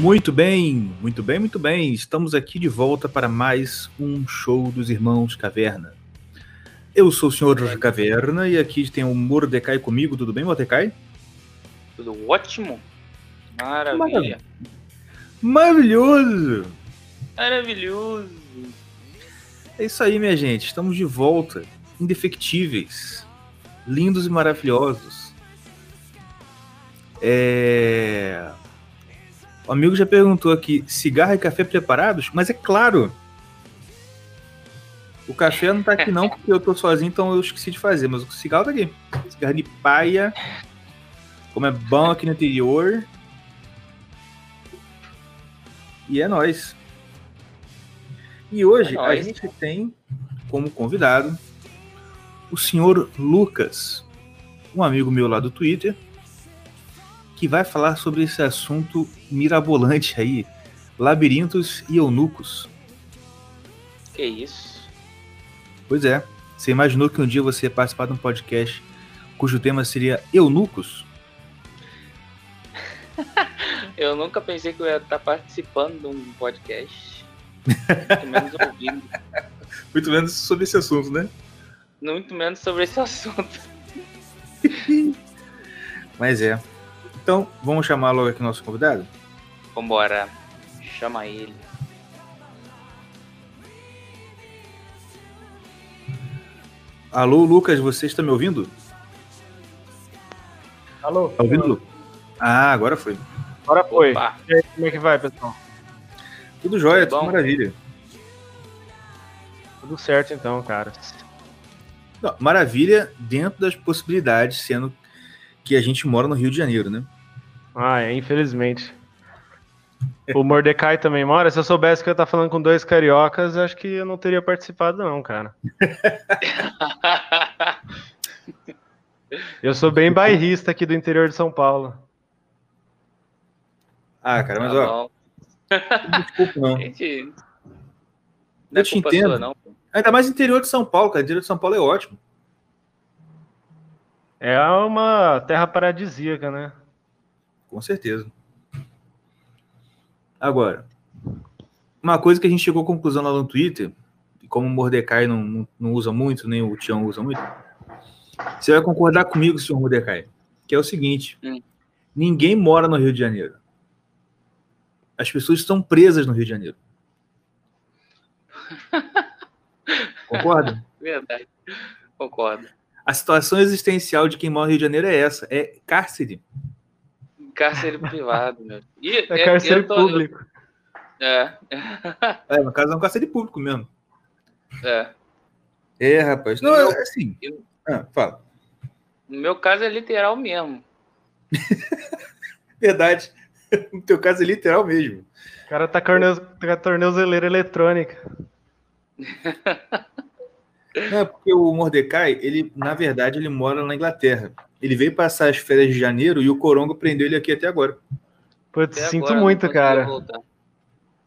Muito bem, muito bem, muito bem. Estamos aqui de volta para mais um show dos Irmãos Caverna. Eu sou o Senhor Caverna e aqui tem o Mordecai comigo. Tudo bem, Mordecai? Tudo ótimo. Maravilha. Maravilhoso! Maravilhoso. É isso aí, minha gente. Estamos de volta. Indefectíveis. Lindos e maravilhosos. É... O amigo já perguntou aqui: cigarro e café preparados? Mas é claro. O café não tá aqui não, porque eu tô sozinho, então eu esqueci de fazer. Mas o cigarro tá aqui. Cigarro de paia. Como é bom aqui no interior. E é nóis. E hoje É nóis. a gente tem como convidado o senhor Lucas, um amigo meu lá do Twitter, que vai falar sobre esse assunto mirabolante aí, labirintos e eunucos. Que isso? Pois é, você imaginou que um dia você ia participar de um podcast cujo tema seria eunucos? Eu nunca pensei que eu ia estar participando de um podcast. Muito menos ouvindo. Muito menos sobre esse assunto, né? Muito menos sobre esse assunto. Mas é. Então, vamos chamar logo aqui o nosso convidado? Vambora. Chama ele. Alô, Lucas, você está me ouvindo? Alô? Tá ouvindo, Lucas? Ah, agora foi. Agora foi. Opa. E aí, como é que vai, pessoal? Tudo jóia, Tudo tudo maravilha. Tudo certo então, cara. Não, maravilha dentro das possibilidades, sendo que a gente mora no Rio de Janeiro, né? Ah, é, infelizmente. O Mordecai também mora. Se eu soubesse que eu estar falando com dois cariocas, acho que eu não teria participado, não, cara. Eu sou bem bairrista aqui do interior de São Paulo. Ah, cara, mas Tá ó, não desculpa não. Gente. Eu Não é te entendo. sua, não. Ainda mais interior de São Paulo, cara. Interior de São Paulo é ótimo. É uma terra paradisíaca, né? Com certeza. Agora, uma coisa que a gente chegou à conclusão lá no Twitter, e como o Mordecai não, não, não usa muito, nem o Tião usa muito, você vai concordar comigo, senhor Mordecai, que é o seguinte: Hum. ninguém mora no Rio de Janeiro. As pessoas estão presas no Rio de Janeiro. Concorda? Verdade. Concordo. A situação existencial de quem mora no Rio de Janeiro é essa: é cárcere. Cárcere privado, meu. E, É cárcere tô- público. É. É, no caso, é um cárcere público mesmo. É. É, rapaz. Não, Eu- é assim. eu- Ah, fala. No meu caso é literal mesmo. Verdade. No teu caso é literal mesmo. O cara tá com a tornozeleira eletrônica. É porque o Mordecai, ele, na verdade, ele mora na Inglaterra. Ele veio passar as férias de janeiro e o Corongo prendeu ele aqui até agora. Putz, Até sinto agora muito, cara.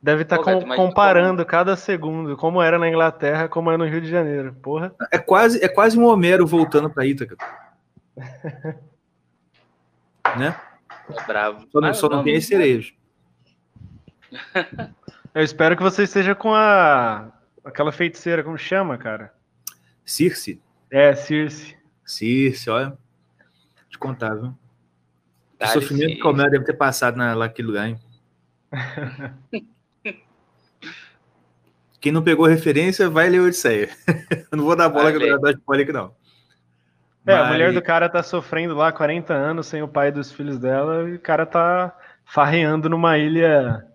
Deve estar Pô, Beto, mas comparando cada segundo como era na Inglaterra, como é no Rio de Janeiro. Porra. É quase, é quase um Homero voltando para Ítaca. né? É bravo. Só não, Mas só não tem as sereias. Eu espero que você esteja com a aquela feiticeira, como chama, cara? Circe. É, Circe. Circe, olha. Te contar, viu? O Dá-lhe sofrimento que o Homero deve ter passado na, naquele lugar, hein? Quem não pegou referência, vai ler Odisseia. Eu não vou dar bola que eu dar spoiler aqui, não. É, a Mas- mulher do cara tá sofrendo lá 40 anos sem o pai dos filhos dela e o cara tá farreando numa ilha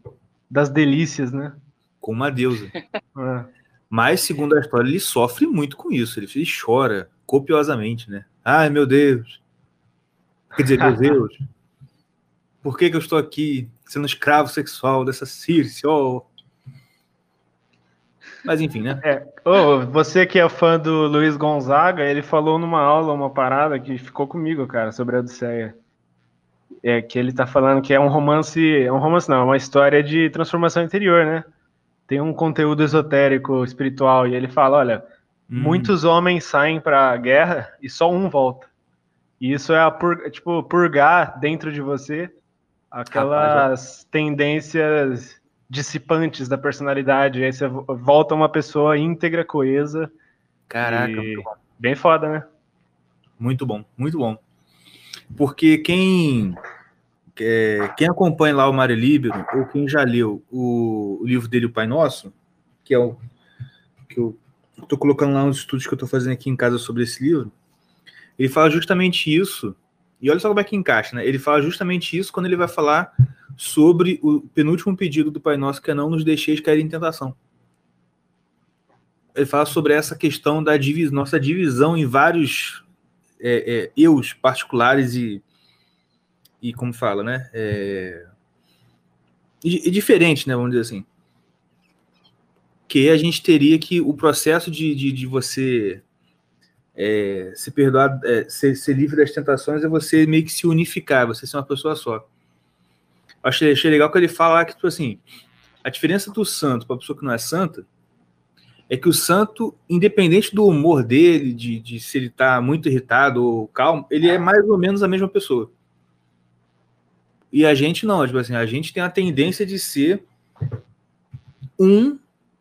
das delícias, né? Com uma deusa. É. Mas, segundo a história, ele sofre muito com isso. Ele, ele chora copiosamente, né? Ai, meu Deus. Quer dizer, meu Deus. Por que, que eu estou aqui sendo escravo sexual dessa Circe? Oh. Mas, enfim, né? Ô, você que é fã do Luiz Gonzaga, ele falou numa aula uma parada que ficou comigo, cara, sobre a Odisseia. É que ele tá falando que é um romance, é um romance não, é uma história de transformação interior, né? Tem um conteúdo esotérico, espiritual, e ele fala, olha, Hum, muitos homens saem pra guerra e só um volta. E isso é a pur- tipo, purgar dentro de você aquelas tendências dissipantes da personalidade. Aí você volta uma pessoa íntegra, coesa. Caraca, e bem foda, né? Muito bom, muito bom. Porque quem é, quem acompanha lá o Mário Líbero, ou quem já leu o, o livro dele, O Pai Nosso, que é o que eu tô colocando lá nos estudos que eu tô fazendo aqui em casa sobre esse livro, ele fala justamente isso. E olha só como é que encaixa, né? Ele fala justamente isso quando ele vai falar sobre o penúltimo pedido do Pai Nosso, que é não nos deixeis cair em tentação. Ele fala sobre essa questão da divis nossa divisão em vários é, é, eus particulares e, e como fala, né? É, e, e diferente, né? Vamos dizer assim. Que a gente teria que o processo de, de, de você é, se perdoar, é, ser, ser, livre das tentações é você meio que se unificar, você ser uma pessoa só. Achei, achei legal que ele fala que, tipo assim, a diferença do santo para a pessoa que não é santa é que o santo, independente do humor dele, de, de se ele está muito irritado ou calmo, ele é mais ou menos a mesma pessoa. E a gente não, tipo assim, a gente tem a tendência de ser um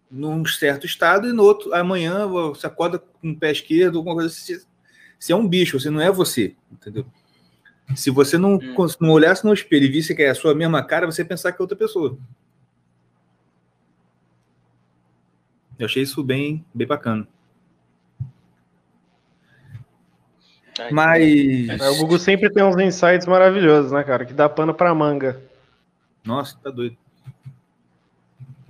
num certo estado e no outro, amanhã você acorda com o pé esquerdo, alguma coisa assim. Você é um bicho, você não é você, entendeu? Se você não, hum. não olhasse no espelho e visse que é a sua mesma cara, você ia pensar que é outra pessoa. Eu achei isso bem, bem bacana. Mas. É, o Google sempre tem uns insights maravilhosos, né, cara? Que dá pano pra manga. Nossa, tá doido.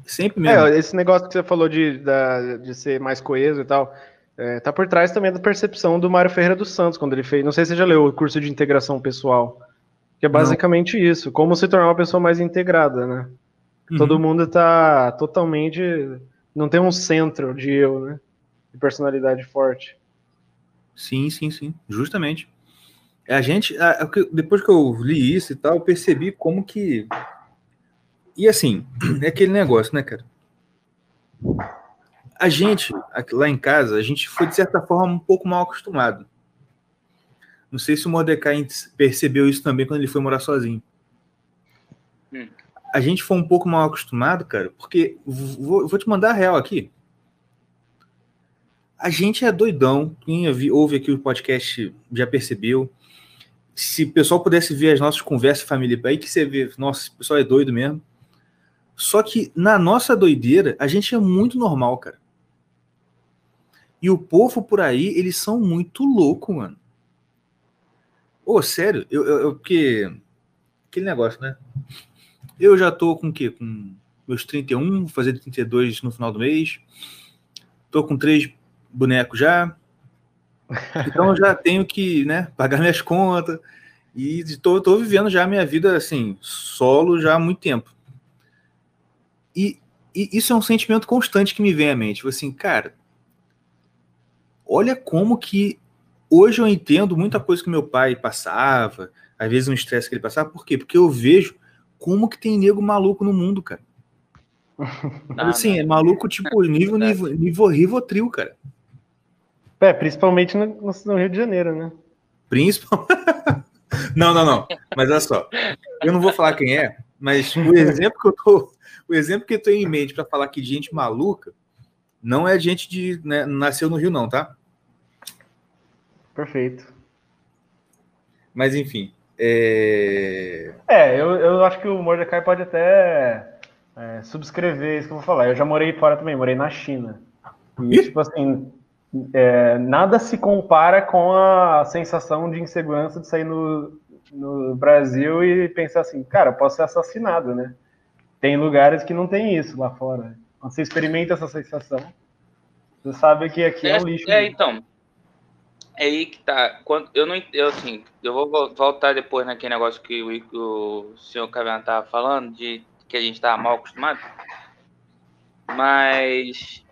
Sempre mesmo. É, esse negócio que você falou de, da, de ser mais coeso e tal, é, tá por trás também da percepção do Mário Ferreira dos Santos, quando ele fez. Não sei se você já leu o curso de integração pessoal. Que é basicamente não. isso. Como se tornar uma pessoa mais integrada, né? Uhum. Todo mundo tá totalmente. Não tem um centro de eu, né? De personalidade forte. Sim, sim, sim. Justamente. A gente, depois que eu li isso e tal, eu percebi como que e assim, é aquele negócio, né, cara? A gente, lá em casa, a gente foi, de certa forma, um pouco mal acostumado. Não sei se o Mordecai percebeu isso também quando ele foi morar sozinho. Hum. A gente foi um pouco mal acostumado, cara, porque vou, vou te mandar a real aqui. A gente é doidão. Quem ouve aqui o podcast já percebeu. Se o pessoal pudesse ver as nossas conversas família, aí que você vê, nossa, o pessoal é doido mesmo. Só que na nossa doideira, a gente é muito normal, cara. E o povo por aí, eles são muito louco, mano. Ô, sério, eu, eu, eu porque aquele negócio, né? Eu já tô com o quê? Com meus 31, vou fazer 32 no final do mês. Tô com três bonecos já. Então já tenho que, né, pagar minhas contas. E tô, tô vivendo já a minha vida, assim, solo já há muito tempo. E, e, isso é um sentimento constante que me vem à mente. Tipo assim, cara, olha como que hoje eu entendo muita coisa que meu pai passava, às vezes um estresse que ele passava. Por quê? Porque eu vejo como que tem nego maluco no mundo, cara. Não, assim, não. é maluco tipo nível, nível, nível Rivotril, cara. É, principalmente no, no, Rio de Janeiro, né? Principal. não, não, não. Mas olha só. Eu não vou falar quem é, mas o exemplo que eu tô, o exemplo que eu tenho em mente para falar que gente maluca não é gente de né, nasceu no Rio, não, tá? Perfeito. Mas enfim. É, é eu, eu acho que o Mordecai pode até é, subscrever isso que eu vou falar. Eu já morei fora também, morei na China. E, tipo assim, é, nada se compara com a sensação de insegurança de sair no, no Brasil e pensar assim, cara, posso ser assassinado, né? Tem lugares que não tem isso lá fora. Quando você experimenta essa sensação, você sabe que aqui é, é um lixo. É, mesmo. então. É aí que tá. Quando, eu não eu, assim, eu vou voltar depois naquele negócio que o, o senhor Cavian tava falando, de que a gente tava mal acostumado. Mas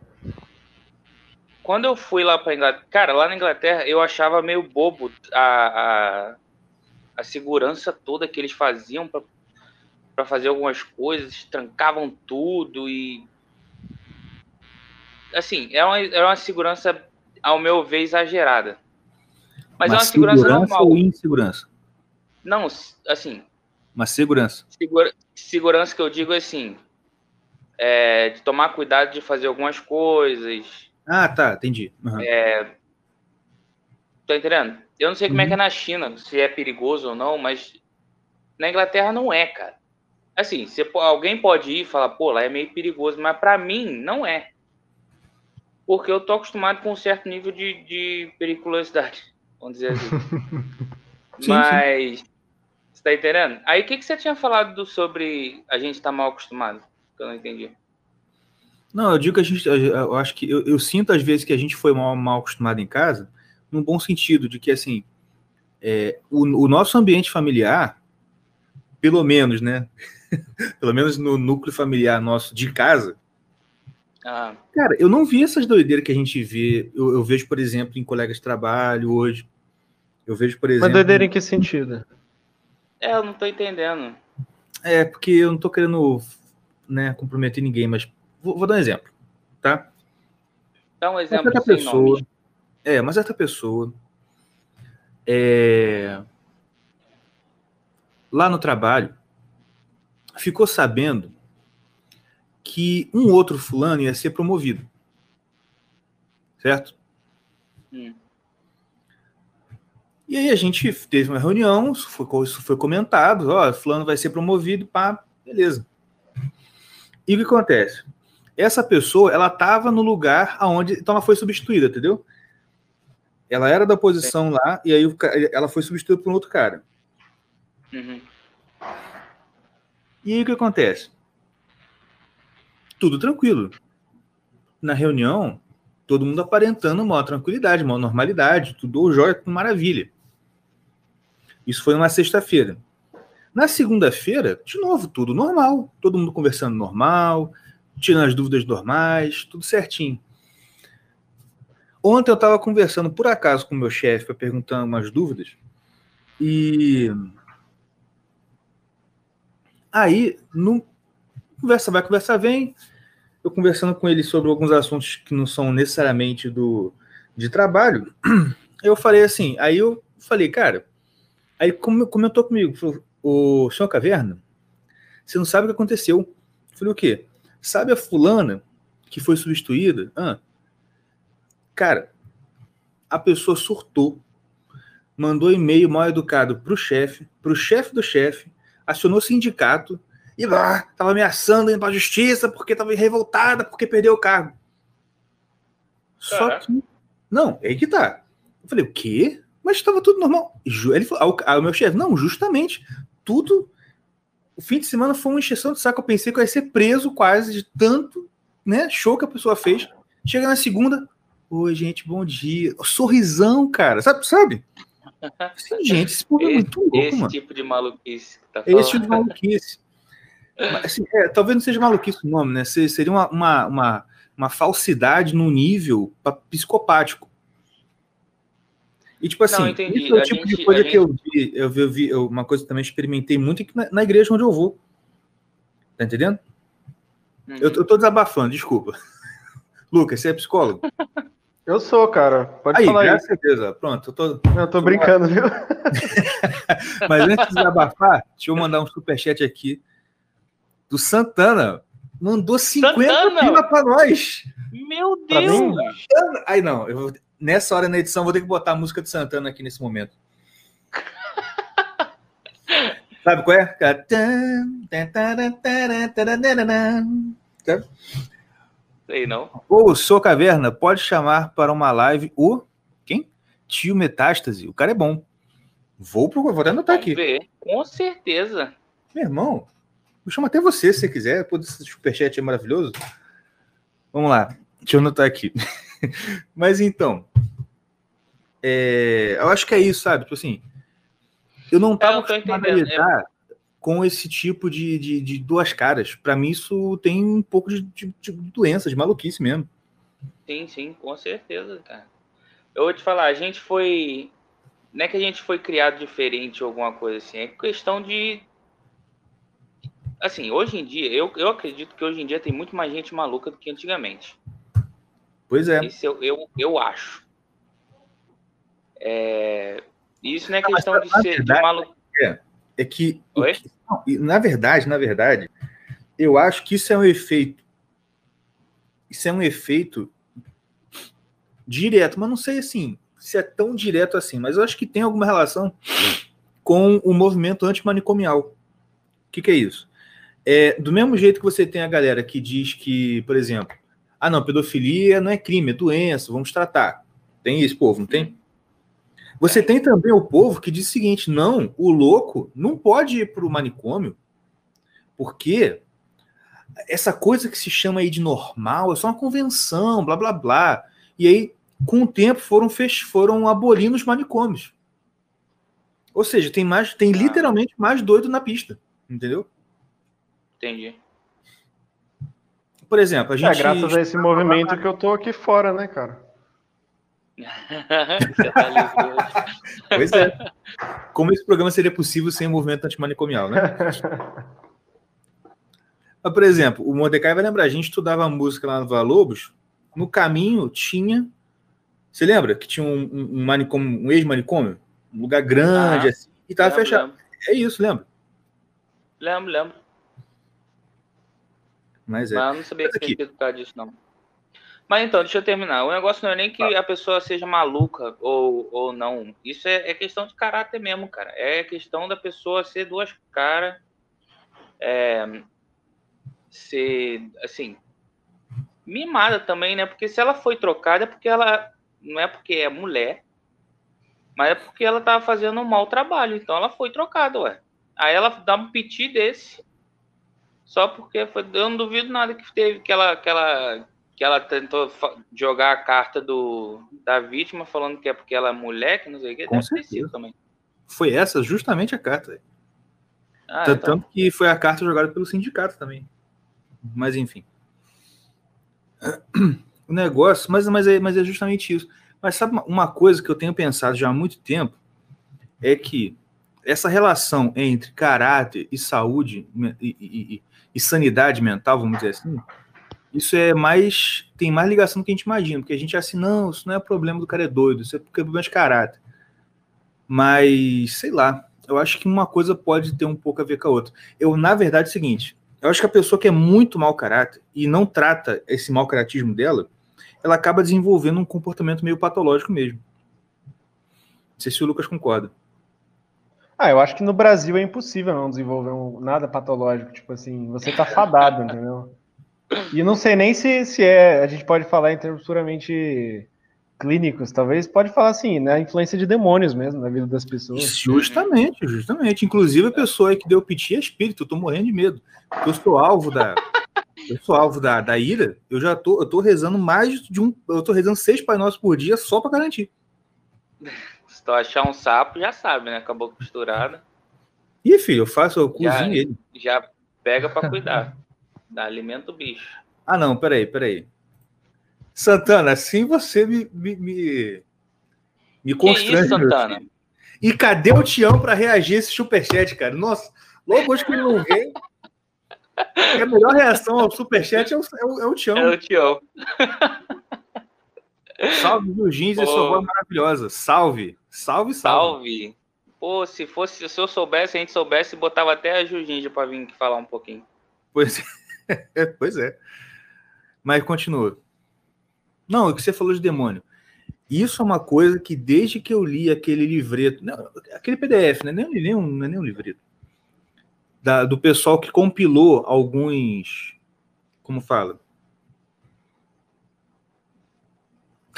quando eu fui lá para Inglaterra, cara, lá na Inglaterra eu achava meio bobo a, a, a segurança toda que eles faziam para fazer algumas coisas, trancavam tudo e assim, é uma, é uma segurança, ao meu ver, exagerada. Mas, Mas é uma segurança, normal. ou insegurança? Não, assim, Uma segurança. Segura, segurança que eu digo é assim, é, de tomar cuidado de fazer algumas coisas. Ah, tá, entendi. Uhum. É, tá entendendo? Eu não sei como uhum. é que é na China, se é perigoso ou não, mas na Inglaterra não é, cara. Assim, você, alguém pode ir e falar, pô, lá é meio perigoso, mas para mim não é. Porque eu tô acostumado com um certo nível de, de periculosidade, vamos dizer assim. sim, mas, sim. você tá entendendo? Aí o que, que você tinha falado do, sobre a gente estar tá mal acostumado? Que eu não entendi. Não, eu digo que a gente, eu acho que eu, eu sinto às vezes que a gente foi mal, mal acostumado em casa, num bom sentido, de que assim, é, o, o nosso ambiente familiar, pelo menos, né? pelo menos no núcleo familiar nosso de casa. Ah. Cara, eu não vi essas doideiras que a gente vê. Eu, eu, vejo, por exemplo, em colegas de trabalho hoje. Eu vejo, por exemplo. Mas doideira em que sentido? É, eu não tô entendendo. É, porque eu não tô querendo né, comprometer ninguém, mas vou, vou dar um exemplo, tá? Dá um exemplo mas pessoa, nomes. É, mas essa pessoa é, lá no trabalho ficou sabendo que um outro fulano ia ser promovido. Certo? Hum. E aí a gente teve uma reunião, isso foi, isso foi comentado, ó, fulano vai ser promovido, pá, beleza. E o que acontece? Essa pessoa, ela estava no lugar aonde, então ela foi substituída, entendeu? Ela era da posição lá e aí ela foi substituída por um outro cara. Uhum. E aí o que acontece? Tudo tranquilo. Na reunião, todo mundo aparentando uma tranquilidade, uma normalidade, tudo jóia, tudo maravilha. Isso foi uma sexta-feira. Na segunda-feira, de novo, tudo normal. Todo mundo conversando normal, tirando as dúvidas normais, tudo certinho. Ontem eu estava conversando, por acaso, com o meu chefe, perguntando umas dúvidas, e Aí, conversa vai, conversa vem. Eu conversando com ele sobre alguns assuntos que não são necessariamente do de trabalho, eu falei assim, aí eu falei, cara, aí comentou comigo, falou, o senhor Caverna, você não sabe o que aconteceu. Eu falei, o quê? Sabe a fulana que foi substituída? Ah, cara, a pessoa surtou, mandou e-mail mal educado para o chefe, para o chefe do chefe, acionou o sindicato e lá estava ameaçando indo para a justiça porque estava revoltada porque perdeu o cargo. Só que. Não, é aí que tá. Eu falei, o quê? Mas estava tudo normal. Ele falou, ah, o meu chefe, não, justamente, tudo. O fim de semana foi uma encheção de saco. Eu pensei que eu ia ser preso quase de tanto né, show que a pessoa fez. Chega na segunda, oi, gente, bom dia. Sorrisão, cara, sabe? sabe? Sim, gente, esse povo é muito louco, esse mano. tipo de maluquice que tá falando. Esse tipo de maluquice. Mas, assim, é, talvez não seja maluquice o nome, né? Seria uma, uma, uma, uma falsidade no nível psicopático. E, tipo assim, não, esse é o tipo gente, de coisa gente... que eu vi, eu vi, eu vi eu, uma coisa que também experimentei muito aqui na, na, igreja onde eu vou. Tá entendendo? Uhum. Eu, eu tô desabafando, desculpa. Lucas, você é psicólogo? Eu sou, cara. Pode aí, falar aí. certeza. Pronto, eu tô. Eu tô brincando, viu? Mas antes de abafar, deixa eu mandar um superchat aqui do Santana. Mandou 50 pila pra nós. Meu Deus! Aí não, eu vou... nessa hora na edição vou ter que botar a música do Santana aqui nesse momento. Sabe qual é? Sei não. Ô, Sou Caverna, pode chamar para uma live o. Quem? Tio Metástase. O cara é bom. Vou pro. Vou anotar aqui. Ver. Com certeza. Meu irmão, eu chamo até você se você quiser. Pô, esse superchat é maravilhoso. Vamos lá. Deixa eu anotar aqui. Mas então. É, eu acho que é isso, sabe? Tipo assim. Eu não tava acostumado a lidar com esse tipo de, de, de duas caras. Para mim, isso tem um pouco de, de, de, doença, de maluquice mesmo. Sim, sim, com certeza, cara. Eu vou te falar, a gente foi. Não é que a gente foi criado diferente ou alguma coisa assim, é questão de. Assim, hoje em dia, eu, eu acredito que hoje em dia tem muito mais gente maluca do que antigamente. Pois é. Isso eu, eu, eu acho. É... Isso não é questão de ser de maluco. É é que, que não, na verdade, na verdade, eu acho que isso é um efeito. Isso é um efeito direto, mas não sei assim se é tão direto assim, mas eu acho que tem alguma relação com o movimento antimanicomial. O que, que é isso? É, do mesmo jeito que você tem a galera que diz que, por exemplo, ah, não, pedofilia não é crime, é doença, vamos tratar. Tem esse povo, não tem? Você tem também o povo que diz o seguinte: não, o louco não pode ir para o manicômio, porque essa coisa que se chama aí de normal é só uma convenção, blá blá blá. E aí com o tempo foram, fech... foram abolindo os manicômios. Ou seja, tem mais, tem ah. literalmente mais doido na pista, entendeu? Entendi. Por exemplo, a é, gente. É graças a esse movimento que eu tô aqui fora, né, cara? Tá pois é. Como esse programa seria possível sem o movimento antimanicomial, né? Mas, por exemplo, o Mordecai vai lembrar, a gente estudava música lá no Vila Lobos, no caminho tinha você lembra que tinha um, um, um manicômio, um ex-manicômio? Um lugar grande, ah, assim, e tava lembro, fechado. Lembro. É isso, lembra? Lembro, lembro. Mas é. Mas eu não sabia Mas que tinha por causa disso, não. Mas então, deixa eu terminar. O negócio não é nem que a pessoa seja maluca ou, ou não. Isso é, é questão de caráter mesmo, cara. É questão da pessoa ser duas caras. É, ser, assim, mimada também, né? Porque se ela foi trocada é porque ela não é porque é mulher, mas é porque ela tava fazendo um mau trabalho. Então ela foi trocada, ué. Aí ela dá um piti desse. Só porque foi, eu não duvido nada que teve que ela, que ela, que ela tentou jogar a carta do, da vítima falando que é porque ela é mulher, que não sei o que. Com certeza. também. Foi essa justamente a carta. Ah, Tanto então. que foi a carta jogada pelo sindicato também. Mas enfim o negócio, mas, mas, é, mas é justamente isso. Mas sabe uma coisa que eu tenho pensado já há muito tempo? É que essa relação entre caráter e saúde e, e, e, sanidade mental, vamos dizer assim, isso é mais. tem mais ligação do que a gente imagina, porque a gente é assim, não, isso não é problema do cara é doido, isso é problema de caráter. Mas, sei lá, eu acho que uma coisa pode ter um pouco a ver com a outra. Eu, na verdade, é o seguinte: eu acho que a pessoa que é muito mau caráter e não trata esse mau caratismo dela, ela acaba desenvolvendo um comportamento meio patológico mesmo. Não sei se o Lucas concorda. Ah, eu acho que no Brasil é impossível não desenvolver um, nada patológico. Tipo assim, você tá fadado, entendeu? E não sei nem se, se é. A gente pode falar em termos puramente clínicos, talvez pode falar assim, né? A influência de demônios mesmo na vida das pessoas. Justamente, justamente. Inclusive a pessoa que deu piti é espírito, eu tô morrendo de medo. Eu sou alvo da, eu sou alvo da, da ira, eu já tô, eu tô rezando mais de um. Eu tô rezando seis Pai por dia só para garantir. Tu achar um sapo, já sabe, né? Acabou costurada. Ih, filho, eu faço, eu cozinho já, ele. Já pega para cuidar. Dá alimento o bicho. Ah, não, peraí, peraí. Santana, assim você me, me, me, me constrange. Isso, Santana? E cadê o Tião para reagir a esse superchat, cara? Nossa, logo hoje que ele não vem, a melhor reação ao superchat é o, é o, é o Tião. É o Tião. Salve, viu, Jeans e sua voz maravilhosa. Salve. Salve, salve. Salve. Pô, se fosse, se eu soubesse, se a gente soubesse, botava até a Jujinja para vir falar um pouquinho. Pois é. pois é. Mas continua. Não, o que você falou de demônio. Isso é uma coisa que desde que eu li aquele livreto, não, aquele PDF, né? nem, nem, um, não é nem um livreto da, do pessoal que compilou alguns. Como fala?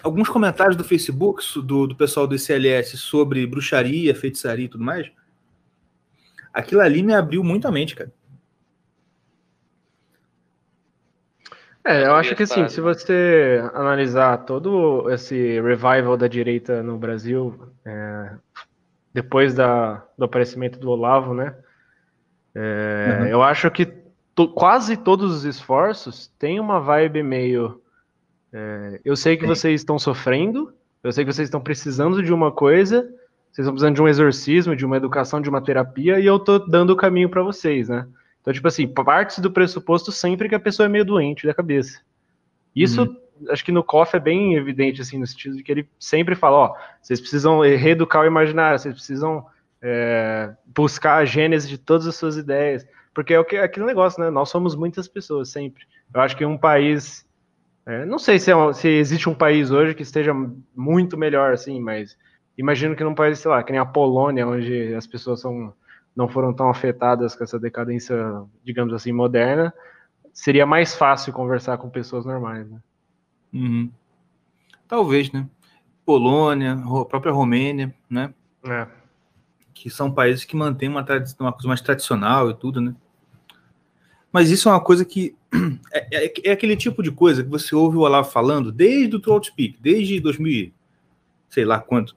Alguns comentários do Facebook, do, do pessoal do ICLS, sobre bruxaria, feitiçaria e tudo mais. Aquilo ali me abriu muito a mente, cara. É, eu acho que assim, se você analisar todo esse revival da direita no Brasil, é, depois da, do aparecimento do Olavo, né? É, uhum. Eu acho que to, quase todos os esforços têm uma vibe meio. É, eu sei que Sim. vocês estão sofrendo, eu sei que vocês estão precisando de uma coisa, vocês estão precisando de um exorcismo, de uma educação, de uma terapia, e eu tô dando o caminho para vocês, né? Então, tipo assim, parte do pressuposto sempre que a pessoa é meio doente da cabeça. Isso, uhum. acho que no COF é bem evidente, assim, no sentido de que ele sempre fala, ó, vocês precisam reeducar o imaginário, vocês precisam é, buscar a gênese de todas as suas ideias. Porque é, é aquele negócio, né? Nós somos muitas pessoas, sempre. Eu acho que um país. É, não sei se, é, se existe um país hoje que esteja muito melhor, assim, mas imagino que num país, sei lá, que nem a Polônia, onde as pessoas são, não foram tão afetadas com essa decadência, digamos assim, moderna, seria mais fácil conversar com pessoas normais, né? Uhum. Talvez, né? Polônia, a própria Romênia, né? É. Que são países que mantêm uma, uma coisa mais tradicional e tudo, né? Mas isso é uma coisa que. É, é, é, aquele tipo de coisa que você ouve o Olavo falando desde o Trout Speak, desde 2000, sei lá quanto.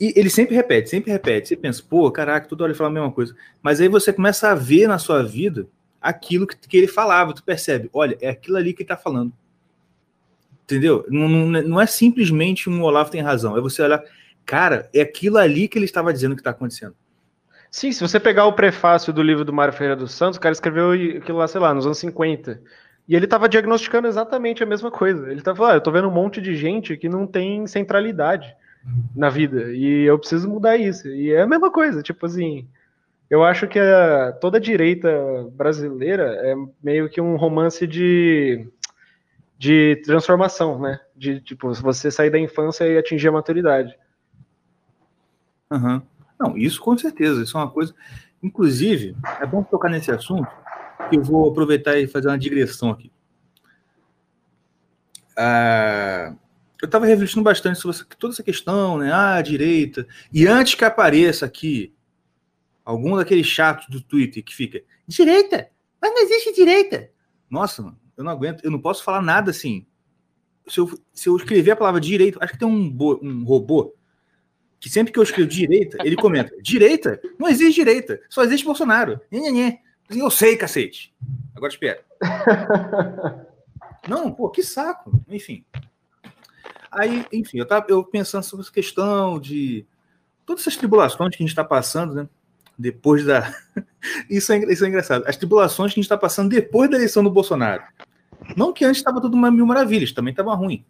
E ele sempre repete, sempre repete. Você pensa, pô, caraca, toda hora ele fala a mesma coisa. Mas aí você começa a ver na sua vida aquilo que, que ele falava. Tu percebe, olha, é aquilo ali que ele tá falando. Entendeu? Não, não, não é simplesmente um Olavo tem razão. É você olhar, cara, é aquilo ali que ele estava dizendo que está acontecendo. Sim, se você pegar o prefácio do livro do Mário Ferreira dos Santos, o cara escreveu aquilo lá, sei lá, nos anos 50. E ele estava diagnosticando exatamente a mesma coisa. Ele estava falando, ah, eu tô vendo um monte de gente que não tem centralidade na vida. E eu preciso mudar isso. E é a mesma coisa, tipo assim. Eu acho que a, toda a direita brasileira é meio que um romance de, de transformação, né? De tipo, você sair da infância e atingir a maturidade. Uhum. Não, isso com certeza, isso é uma coisa. Inclusive, é bom tocar nesse assunto, que eu vou aproveitar e fazer uma digressão aqui. Ah, eu estava refletindo bastante sobre toda essa questão, né? Ah, direita. E antes que apareça aqui algum daqueles chatos do Twitter que fica direita, mas não existe direita. Nossa, mano, eu não aguento, eu não posso falar nada assim. Se eu, se eu escrever a palavra direito, acho que tem um, um robô que sempre que eu escrevo direita, ele comenta: direita? Não existe direita, só existe Bolsonaro. Nhê, Eu sei, cacete. Agora espera. Não, pô, que saco. Enfim. Aí, enfim, eu tava eu pensando sobre essa questão de todas essas tribulações que a gente está passando, né? Depois da. isso, é, isso é engraçado. As tribulações que a gente está passando depois da eleição do Bolsonaro. Não que antes estava tudo uma mil maravilhas, também estava ruim.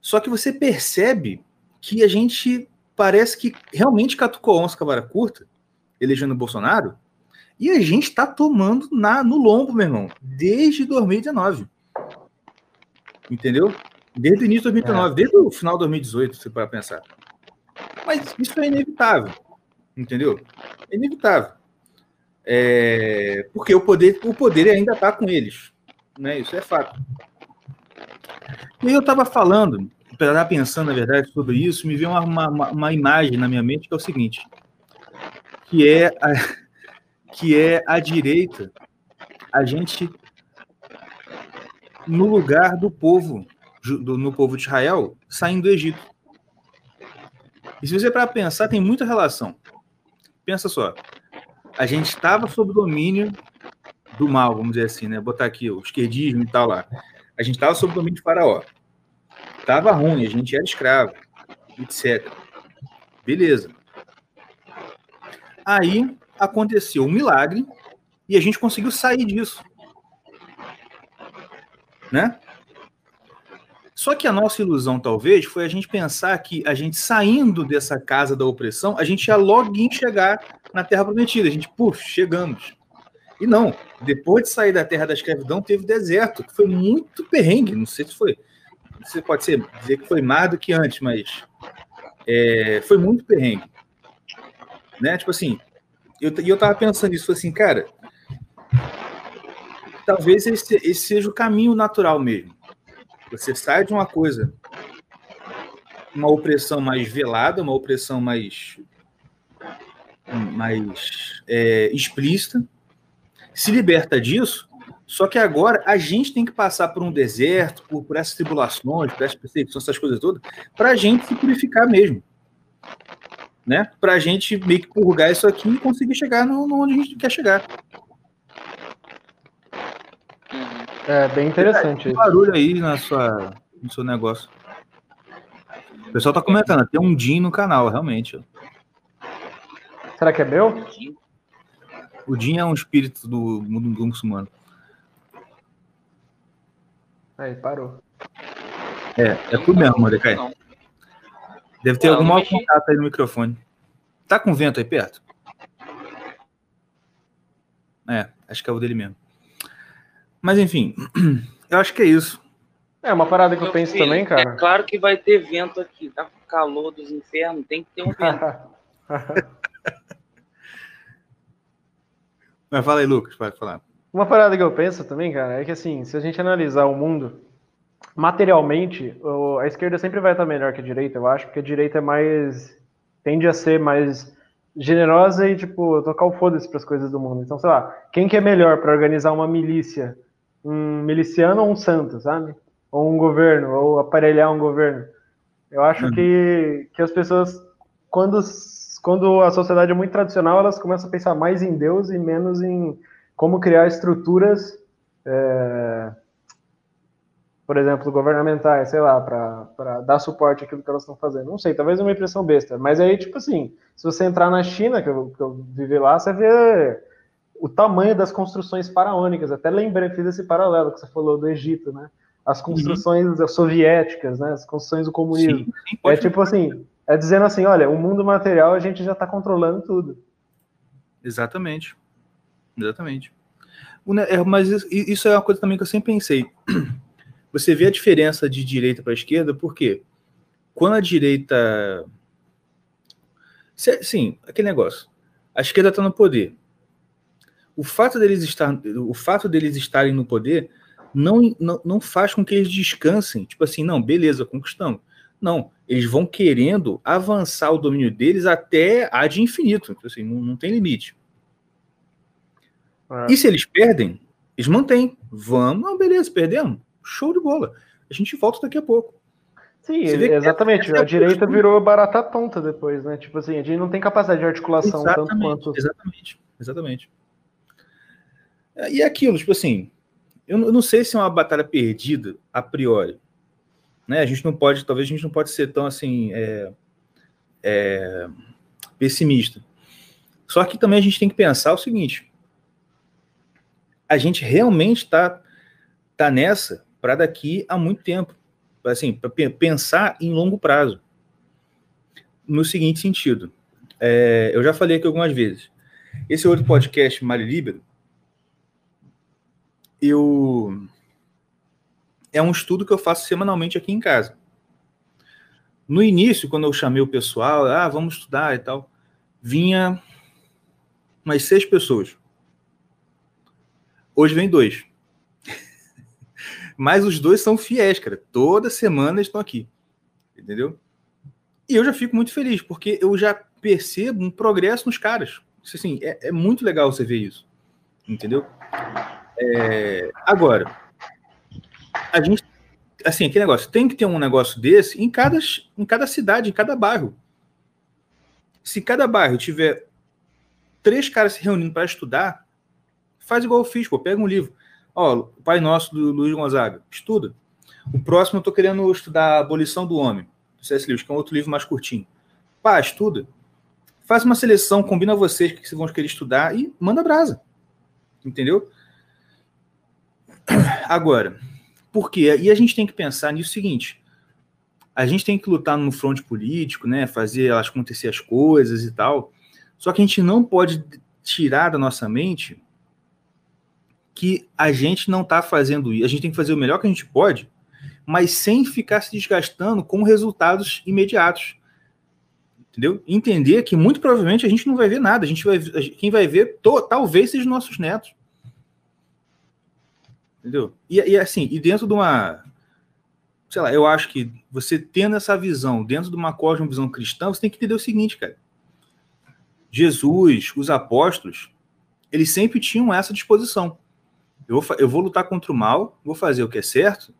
Só que você percebe que a gente parece que realmente catucou onça cavara curta, elegendo o Bolsonaro, e a gente está tomando na, no lombo, meu irmão, desde 2019. Entendeu? Desde o início de 2019, é. desde o final de 2018, se para pensar. Mas isso é inevitável. Entendeu? É inevitável. É, porque o poder, o poder ainda está com eles. Né? Isso é fato. E aí eu estava falando estava pensando, na verdade, sobre isso, me veio uma, uma, uma, imagem na minha mente que é o seguinte, que é a, que é a direita, a gente no lugar do povo, do, no povo de Israel, saindo do Egito. E se você para pensar, tem muita relação. Pensa só, a gente estava sob domínio do mal, vamos dizer assim, né? Botar aqui o esquerdismo e tal lá. A gente estava sob domínio de Faraó. Tava ruim, a gente era escravo, etc. Beleza. Aí aconteceu um milagre e a gente conseguiu sair disso. Né? Só que a nossa ilusão, talvez, foi a gente pensar que a gente saindo dessa casa da opressão, a gente ia logo chegar na Terra Prometida. A gente, puf, chegamos. E não, depois de sair da Terra da Escravidão, teve deserto, que foi muito perrengue. Não sei se foi você pode ser, dizer que foi mais do que antes, mas é, foi muito perrengue. Né? Tipo assim, eu, eu tava pensando nisso, assim, cara, talvez esse, esse seja o caminho natural mesmo. Você sai de uma coisa, uma opressão mais velada, uma opressão mais, mais é, explícita, se liberta disso só que agora a gente tem que passar por um deserto, por, por essas tribulações, por essas perseguições, essas coisas todas, para a gente se purificar mesmo. Né? Para a gente meio que purgar isso aqui e conseguir chegar no, no onde a gente quer chegar. É bem interessante. Tem barulho aí na sua, no seu negócio. O pessoal tá comentando, tem um Din no canal, realmente. Será que é meu? O Din é um espírito do mundo muçulmano. Aí, parou. É, é tudo mesmo, Mordecai. Deve ter algum mau contato aí no microfone. Tá com vento aí perto? É, acho que é o dele mesmo. Mas enfim, eu acho que é isso. É uma parada que Meu eu penso filho, também, cara. É claro que vai ter vento aqui. Tá com calor dos infernos, tem que ter um vento. Mas fala aí, Lucas, pode falar. Uma parada que eu penso também, cara, é que assim, se a gente analisar o mundo materialmente, a esquerda sempre vai estar melhor que a direita, eu acho, porque a direita é mais. tende a ser mais generosa e, tipo, tocar o foda-se pras coisas do mundo. Então, sei lá, quem que é melhor pra organizar uma milícia? Um miliciano ou um santo, sabe? Ou um governo, ou aparelhar um governo. Eu acho Uhum. que, que as pessoas, quando, quando a sociedade é muito tradicional, elas começam a pensar mais em Deus e menos em como criar estruturas, é, por exemplo, governamentais, sei lá, para dar suporte àquilo que elas estão fazendo. Não sei, talvez é uma impressão besta, mas aí, tipo assim, se você entrar na China, que eu, que eu vivi lá, você vê o tamanho das construções faraônicas. Até lembrei, fiz esse paralelo que você falou do Egito, né? As construções soviéticas, né? As construções do comunismo. Sim, sim, É tipo assim, é dizendo assim, olha, o mundo material a gente já está controlando tudo. Exatamente. Exatamente. É, Mas isso- é uma coisa também que eu sempre pensei. Você vê a diferença de direita para esquerda, porque quando a direita. Sim, aquele negócio. A esquerda está no poder. O fato deles, estar, o fato deles estarem no poder não, não, não faz com que eles descansem. Tipo assim, não, beleza, conquistamos. Não, eles vão querendo avançar o domínio deles até a de infinito. Tipo assim, não, não tem limite. É. E se eles perdem, eles mantêm. Vamos, não, beleza, perdemos. Show de bola. A gente volta daqui a pouco. Sim, exatamente. essa é a A direita virou barata tonta depois, né? Tipo assim, a gente não tem capacidade de articulação tanto quanto. exatamente, exatamente. E é aquilo, tipo assim, eu não eu não sei se é uma batalha perdida a priori. Né? A gente não pode, talvez a gente não pode ser tão assim é, é, pessimista. Só que também a gente tem que pensar o seguinte: a gente realmente está tá nessa para daqui a muito tempo, assim, para pensar em longo prazo. No seguinte sentido, é, eu já falei aqui algumas vezes. Esse outro podcast, Mário Libero, eu é um estudo que eu faço semanalmente aqui em casa. No início, quando eu chamei o pessoal, ah, vamos estudar e tal, vinha umas seis pessoas. Hoje vem dois. Mas os dois são fiéis, cara. Toda semana estão aqui. Entendeu? E eu já fico muito feliz, porque eu já percebo um progresso nos caras. Assim, é, é muito legal você ver isso. Entendeu? É, agora, a gente, assim, aquele negócio, tem que ter um negócio desse em cada, em cada cidade, em cada bairro. Se cada bairro tiver três caras se reunindo para estudar, faz igual eu fiz, pô, pega um livro. Ó, o Pai Nosso do Luiz Gonzaga, estuda. O próximo eu tô querendo estudar Abolição do Homem, do C.S. Lewis, que é um outro livro mais curtinho. Pá, estuda. Faz uma seleção, combina vocês que vocês vão querer estudar e manda brasa. Entendeu? Agora, por quê? E a gente tem que pensar nisso seguinte: a gente tem que lutar no fronte político, né? Fazer elas acontecer as coisas e tal. Só que a gente não pode tirar da nossa mente que a gente não está fazendo isso. A gente tem que fazer o melhor que a gente pode, mas sem ficar se desgastando com resultados imediatos. Entendeu? Entender que muito provavelmente a gente não vai ver nada. A gente vai, quem vai ver to, talvez seja os nossos netos. Entendeu? E, e assim, e dentro de uma. Sei lá, eu acho que você tendo essa visão, dentro de uma cosmovisão cristã, você tem que entender o seguinte, cara. Jesus, os apóstolos, eles sempre tinham essa disposição. Eu vou, eu vou lutar contra o mal, vou fazer o que é certo,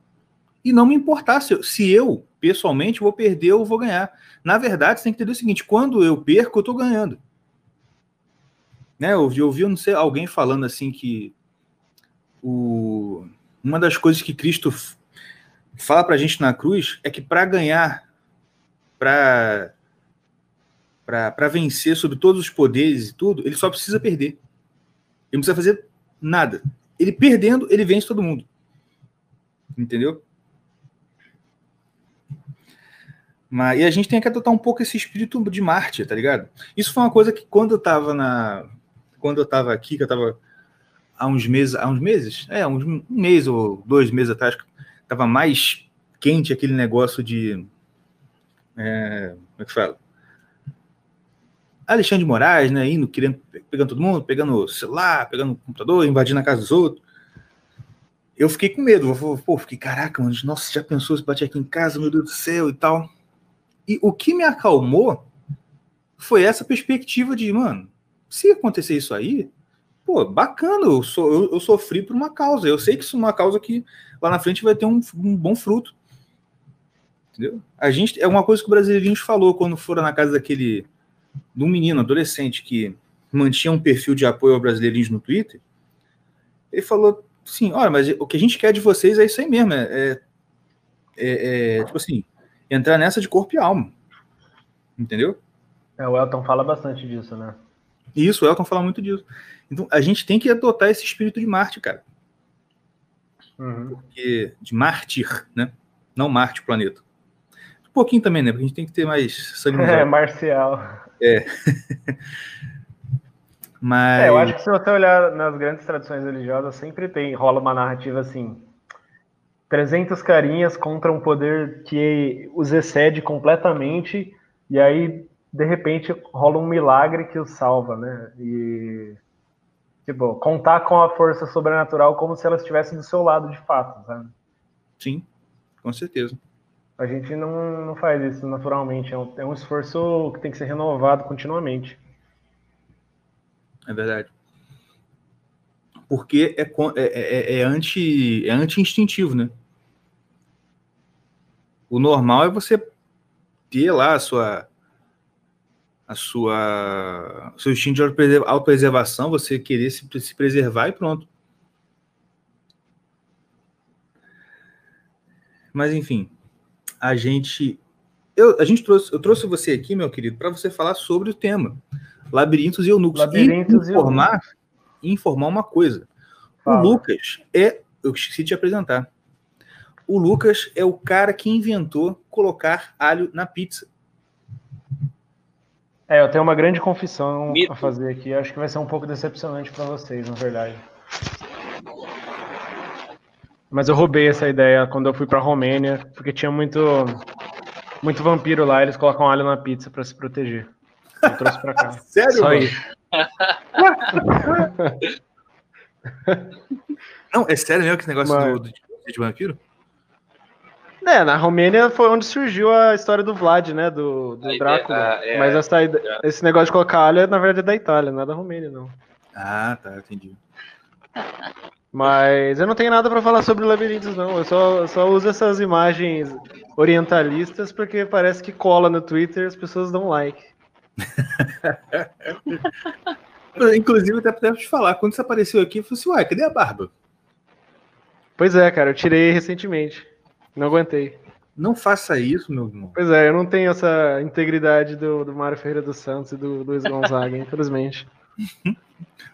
e não me importar se eu, se eu pessoalmente, vou perder ou vou ganhar. Na verdade, você tem que entender o seguinte: quando eu perco, eu estou ganhando. Né? Eu, eu ouvi, eu não sei, alguém falando assim que o, uma das coisas que Cristo fala para a gente na cruz é que para ganhar, para para vencer sobre todos os poderes e tudo, ele só precisa perder. Ele não precisa fazer nada. Ele perdendo, ele vence todo mundo. Entendeu? Mas, e a gente tem que adotar um pouco esse espírito de Marte, tá ligado? Isso foi uma coisa que quando eu tava na. Quando eu tava aqui, que eu tava há uns meses, há uns meses? É, uns, um mês ou dois meses atrás, tava mais quente aquele negócio de. É, como é que fala? Alexandre de Moraes, né? Indo, querendo, pegando todo mundo, pegando celular, pegando computador, invadindo a casa dos outros. Eu fiquei com medo. Pô, fiquei, caraca, mano, nossa, já pensou se bater aqui em casa, meu Deus do céu e tal. E o que me acalmou foi essa perspectiva de, mano, se acontecer isso aí, pô, bacana, eu, sou, eu, eu sofri por uma causa. Eu sei que isso é uma causa que lá na frente vai ter um, um bom fruto. Entendeu? A gente, é uma coisa que o brasileirinho falou quando foram na casa daquele de um menino adolescente que mantinha um perfil de apoio ao brasileirinhos no Twitter, ele falou assim, olha, mas o que a gente quer de vocês é isso aí mesmo, é, é, é, é tipo assim, entrar nessa de corpo e alma, entendeu? É, o Elton fala bastante disso, né? Isso, o Elton fala muito disso. Então, a gente tem que adotar esse espírito de Marte, cara. Uhum. Porque, de mártir, né? Não Marte, planeta. Um pouquinho também, né? Porque a gente tem que ter mais sangue. É, marcial. É. Mas... É, eu acho que se você olhar nas grandes tradições religiosas, sempre tem, rola uma narrativa assim, 300 carinhas contra um poder que os excede completamente, e aí, de repente, rola um milagre que os salva, né? E, tipo, contar com a força sobrenatural como se ela estivesse do seu lado de fato, sabe? Sim, com certeza. A gente não, não faz isso naturalmente, é um, é um esforço que tem que ser renovado continuamente. É verdade. Porque é, é, é, é, anti, é anti-instintivo, né? O normal é você ter lá a sua a sua seu instinto de autopreservação, você querer se, se preservar e pronto. Mas enfim, a gente eu, a gente trouxe, eu trouxe você aqui, meu querido, para você falar sobre o tema Labirintos e Eunucos. Labirintos e informar, e informar uma coisa. Fala. O Lucas é, eu esqueci de te apresentar. O Lucas é o cara que inventou colocar alho na pizza. É, eu tenho uma grande confissão Mito. a fazer aqui. Acho que vai ser um pouco decepcionante para vocês, na verdade. Mas eu roubei essa ideia quando eu fui para Romênia, porque tinha muito muito vampiro lá, eles colocam alho na pizza para se proteger. Eu trouxe para cá. Sério? Só isso. Não, é sério mesmo que esse negócio Mas... do, do, de vampiro? É, na Romênia foi onde surgiu a história do Vlad, né? Do, do Drácula. É, é, Mas essa, é. esse negócio de colocar alho é, na verdade, é da Itália, não é da Romênia, não. Ah, tá, entendi. Mas eu não tenho nada para falar sobre labirintos, não. Eu só, só uso essas imagens orientalistas porque parece que cola no Twitter e as pessoas dão like. Inclusive, até pra te falar, quando você apareceu aqui, eu falei assim, uai, cadê a barba? Pois é, cara, eu tirei recentemente. Não aguentei. Não faça isso, meu irmão. Pois é, eu não tenho essa integridade do, do Mário Ferreira dos Santos e do Luiz Gonzaga, infelizmente.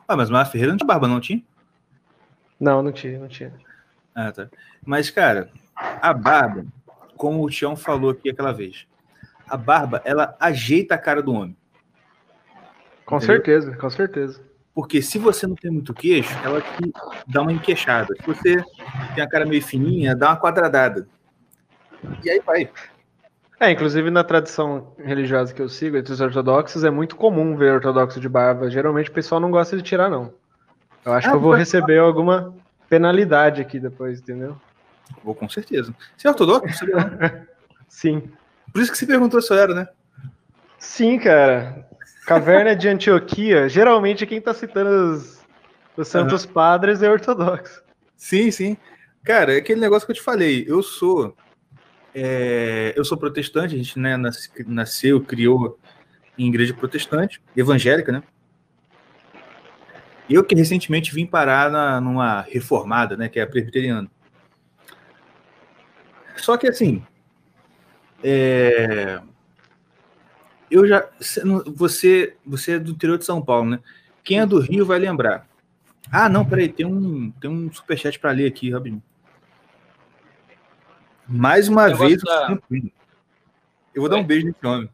ah, mas o Mário Ferreira não tinha barba, não tinha? Não, não tinha, não tinha. Ah, tá. Mas, cara, a barba, como o Tião falou aqui aquela vez, a barba, ela ajeita a cara do homem. Com entendeu? certeza, com certeza. Porque se você não tem muito queixo, ela te dá uma enqueixada. Se você tem a cara meio fininha, dá uma quadradada. E aí vai. É, inclusive na tradição religiosa que eu sigo, entre os ortodoxos, é muito comum ver ortodoxo de barba. Geralmente o pessoal não gosta de tirar, não. Eu acho ah, que eu vou receber alguma penalidade aqui depois, entendeu? Vou com certeza. Você é ortodoxo? Sim. Por isso que você perguntou se eu era, né? Sim, cara. Caverna de Antioquia, geralmente quem tá citando os, os Santos uhum. Padres é ortodoxo. Sim, sim. Cara, é aquele negócio que eu te falei. Eu sou. É, eu sou protestante, a gente né, nasceu, criou em igreja protestante, evangélica, né? Eu que recentemente vim parar na, numa reformada, né, que é a presbiteriana. Só que assim, é, eu já você você é do interior de São Paulo, né? Quem é do Rio vai lembrar. Ah, não, peraí, tem um tem um superchat para ler aqui, Rabinho. Mais uma vez, da... Eu vou dar um beijo nesse homem.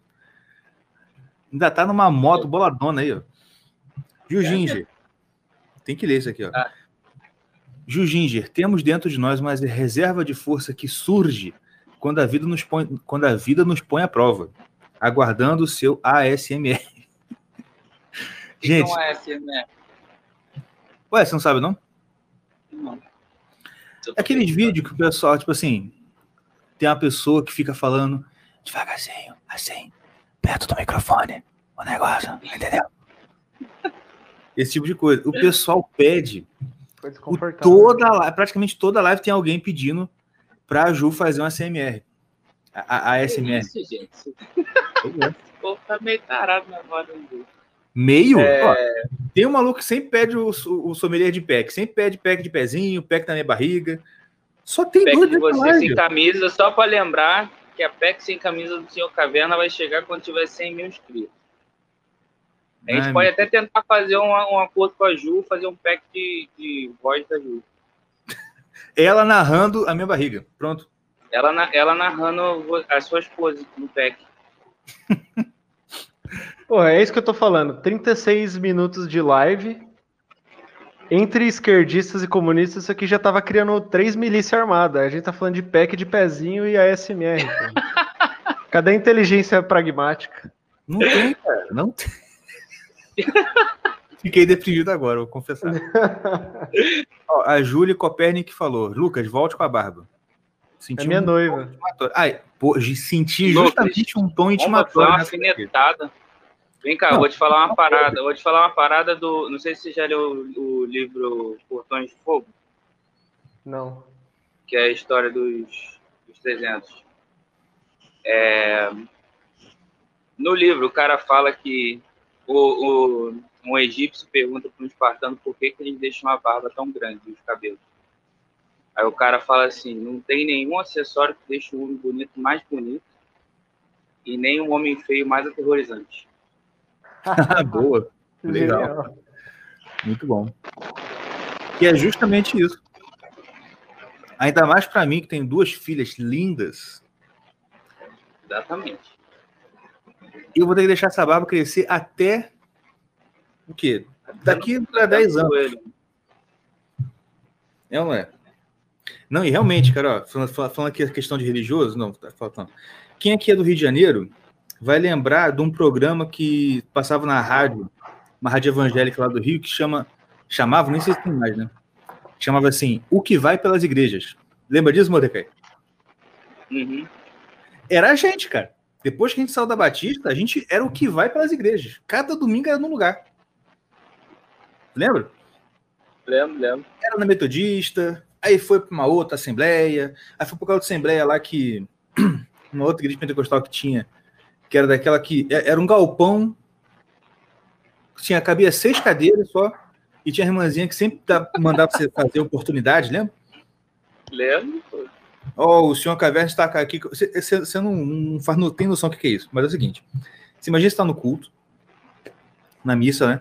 Ainda tá numa moto boladona aí, ó. Ginger. Tem que ler isso aqui, ó. Ah. Ginger, temos dentro de nós uma reserva de força que surge quando a vida nos põe, quando a vida nos põe à prova, aguardando o seu ASMR. Gente, que é ASMR? Ué, você não sabe não? Não. Aqueles vídeos que o pessoal, tipo assim, tem uma pessoa que fica falando devagarzinho, assim, perto do microfone, o negócio, entendeu? Esse tipo de coisa. O pessoal pede. Toda live, praticamente toda live tem alguém pedindo pra Ju fazer uma CMR. A, a, a SMR. Isso, gente. O tá meio tarado na voz do Meio? É... Ó, tem um maluco que sempre pede o, o, o sommelier de pack. Sempre pede pack de pezinho, pack na minha barriga. Só tem pack dois de você live. sem camisa, só para lembrar que a pack sem camisa do Senhor Caverna vai chegar quando tiver 100 mil inscritos. A gente Ai, pode até tentar fazer um, um, acordo com a Ju, fazer um pack de, de voz da Ju. Ela narrando a minha barriga. Pronto. Ela, ela narrando as suas poses no pack. Pô, é isso que eu tô falando. 36 minutos de live. Entre esquerdistas e comunistas, isso aqui já tava criando três milícias armadas. A gente tá falando de PEC de pezinho e ASMR. Cadê a inteligência pragmática? Não tem, cara. Não tem. Fiquei deprimido agora, vou confessar. Ó, a Júlia Copernic falou: Lucas, volte com a barba. Senti é minha um noiva. Ai, pô, senti justamente um tom intimatório. Uma alfinetada. Vem cá, não, vou te falar uma parada. Vou te falar uma parada do. Não sei se você já leu o, o livro Portões de Fogo. Não. Que é a história dos, dos 300. É, no livro, o cara fala que o, o, um egípcio pergunta para um espartano por que, que eles deixam a barba tão grande, os cabelos. Aí o cara fala assim: não tem nenhum acessório que deixe o homem bonito mais bonito e nem um homem feio mais aterrorizante. Boa. Legal. Legal. Muito bom. Que é justamente isso. Ainda mais para mim, que tenho duas filhas lindas. Exatamente. E eu vou ter que deixar essa barba crescer até o quê? Daqui para 10 anos. É ou não é? Não, e realmente, cara, ó, falando, falando aqui a questão de religioso, não, tá faltando. Quem aqui é do Rio de Janeiro vai lembrar de um programa que passava na rádio, uma rádio evangélica lá do Rio, que chama, chamava, nem sei se tem mais, né? Chamava assim, O que vai pelas igrejas. Lembra disso, Mordecai? Uhum. Era a gente, cara. Depois que a gente saiu da Batista, a gente era o que vai pelas igrejas. Cada domingo era num lugar. Lembra? Lembro, lembro. Era na Metodista, aí foi para uma outra assembleia, aí foi para outra assembleia lá que. Uma outra igreja pentecostal que tinha que era daquela que é, era um galpão, tinha cabia seis cadeiras só, e tinha a irmãzinha que sempre mandava você fazer oportunidade, lembra? Lembro. Ó, oh, o senhor Caverna está aqui. Você, você não, não, faz, não tem noção do que é isso, mas é o seguinte: você imagina você está no culto, na missa, né?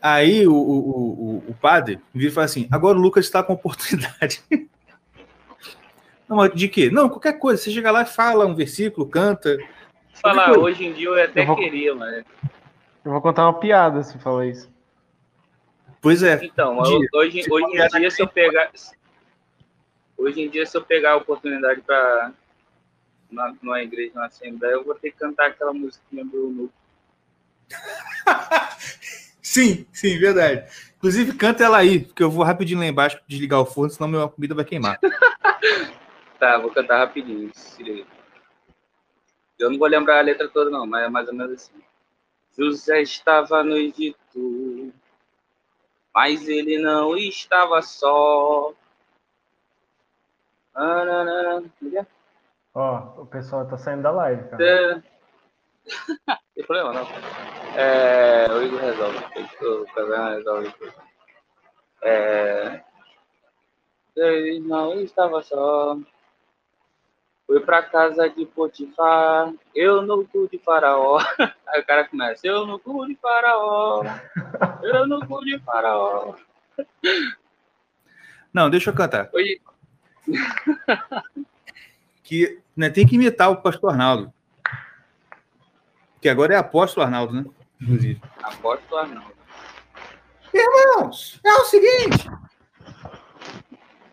Aí o, o, o, o padre vira e fala assim: agora o Lucas está com oportunidade. Não, de quê? Não, qualquer coisa. Você chega lá e fala um versículo, canta, falar, hoje em dia eu até eu vou, queria, mas. Eu vou contar uma piada se falar isso. Pois é. Então, dia, hoje, hoje em dia, se eu pegar. Hoje em dia, se eu pegar a oportunidade para na, numa igreja, na assembleia, eu vou ter que cantar aquela musiquinha do Nuco. sim, sim, verdade. Inclusive, canta ela aí, porque eu vou rapidinho lá embaixo desligar o forno, senão minha comida vai queimar. tá, vou cantar rapidinho. Eu não vou lembrar a letra toda, não, mas é mais ou menos assim. José estava no Egito, mas ele não estava só. Ó, oh, o pessoal tá saindo da live, cara. É... tem problema, não. É... O Igor resolve. O Caverna resolve. É... Ele não estava só. Fui pra casa de Potifar, eu no cu de faraó. Aí o cara começa, eu no cu de faraó, eu no cu de faraó. Não, deixa eu cantar. Oi. Que né, tem que imitar o pastor Arnaldo. Que agora é apóstolo Arnaldo, né? Inclusive. Apóstolo Arnaldo. Irmãos, é o seguinte.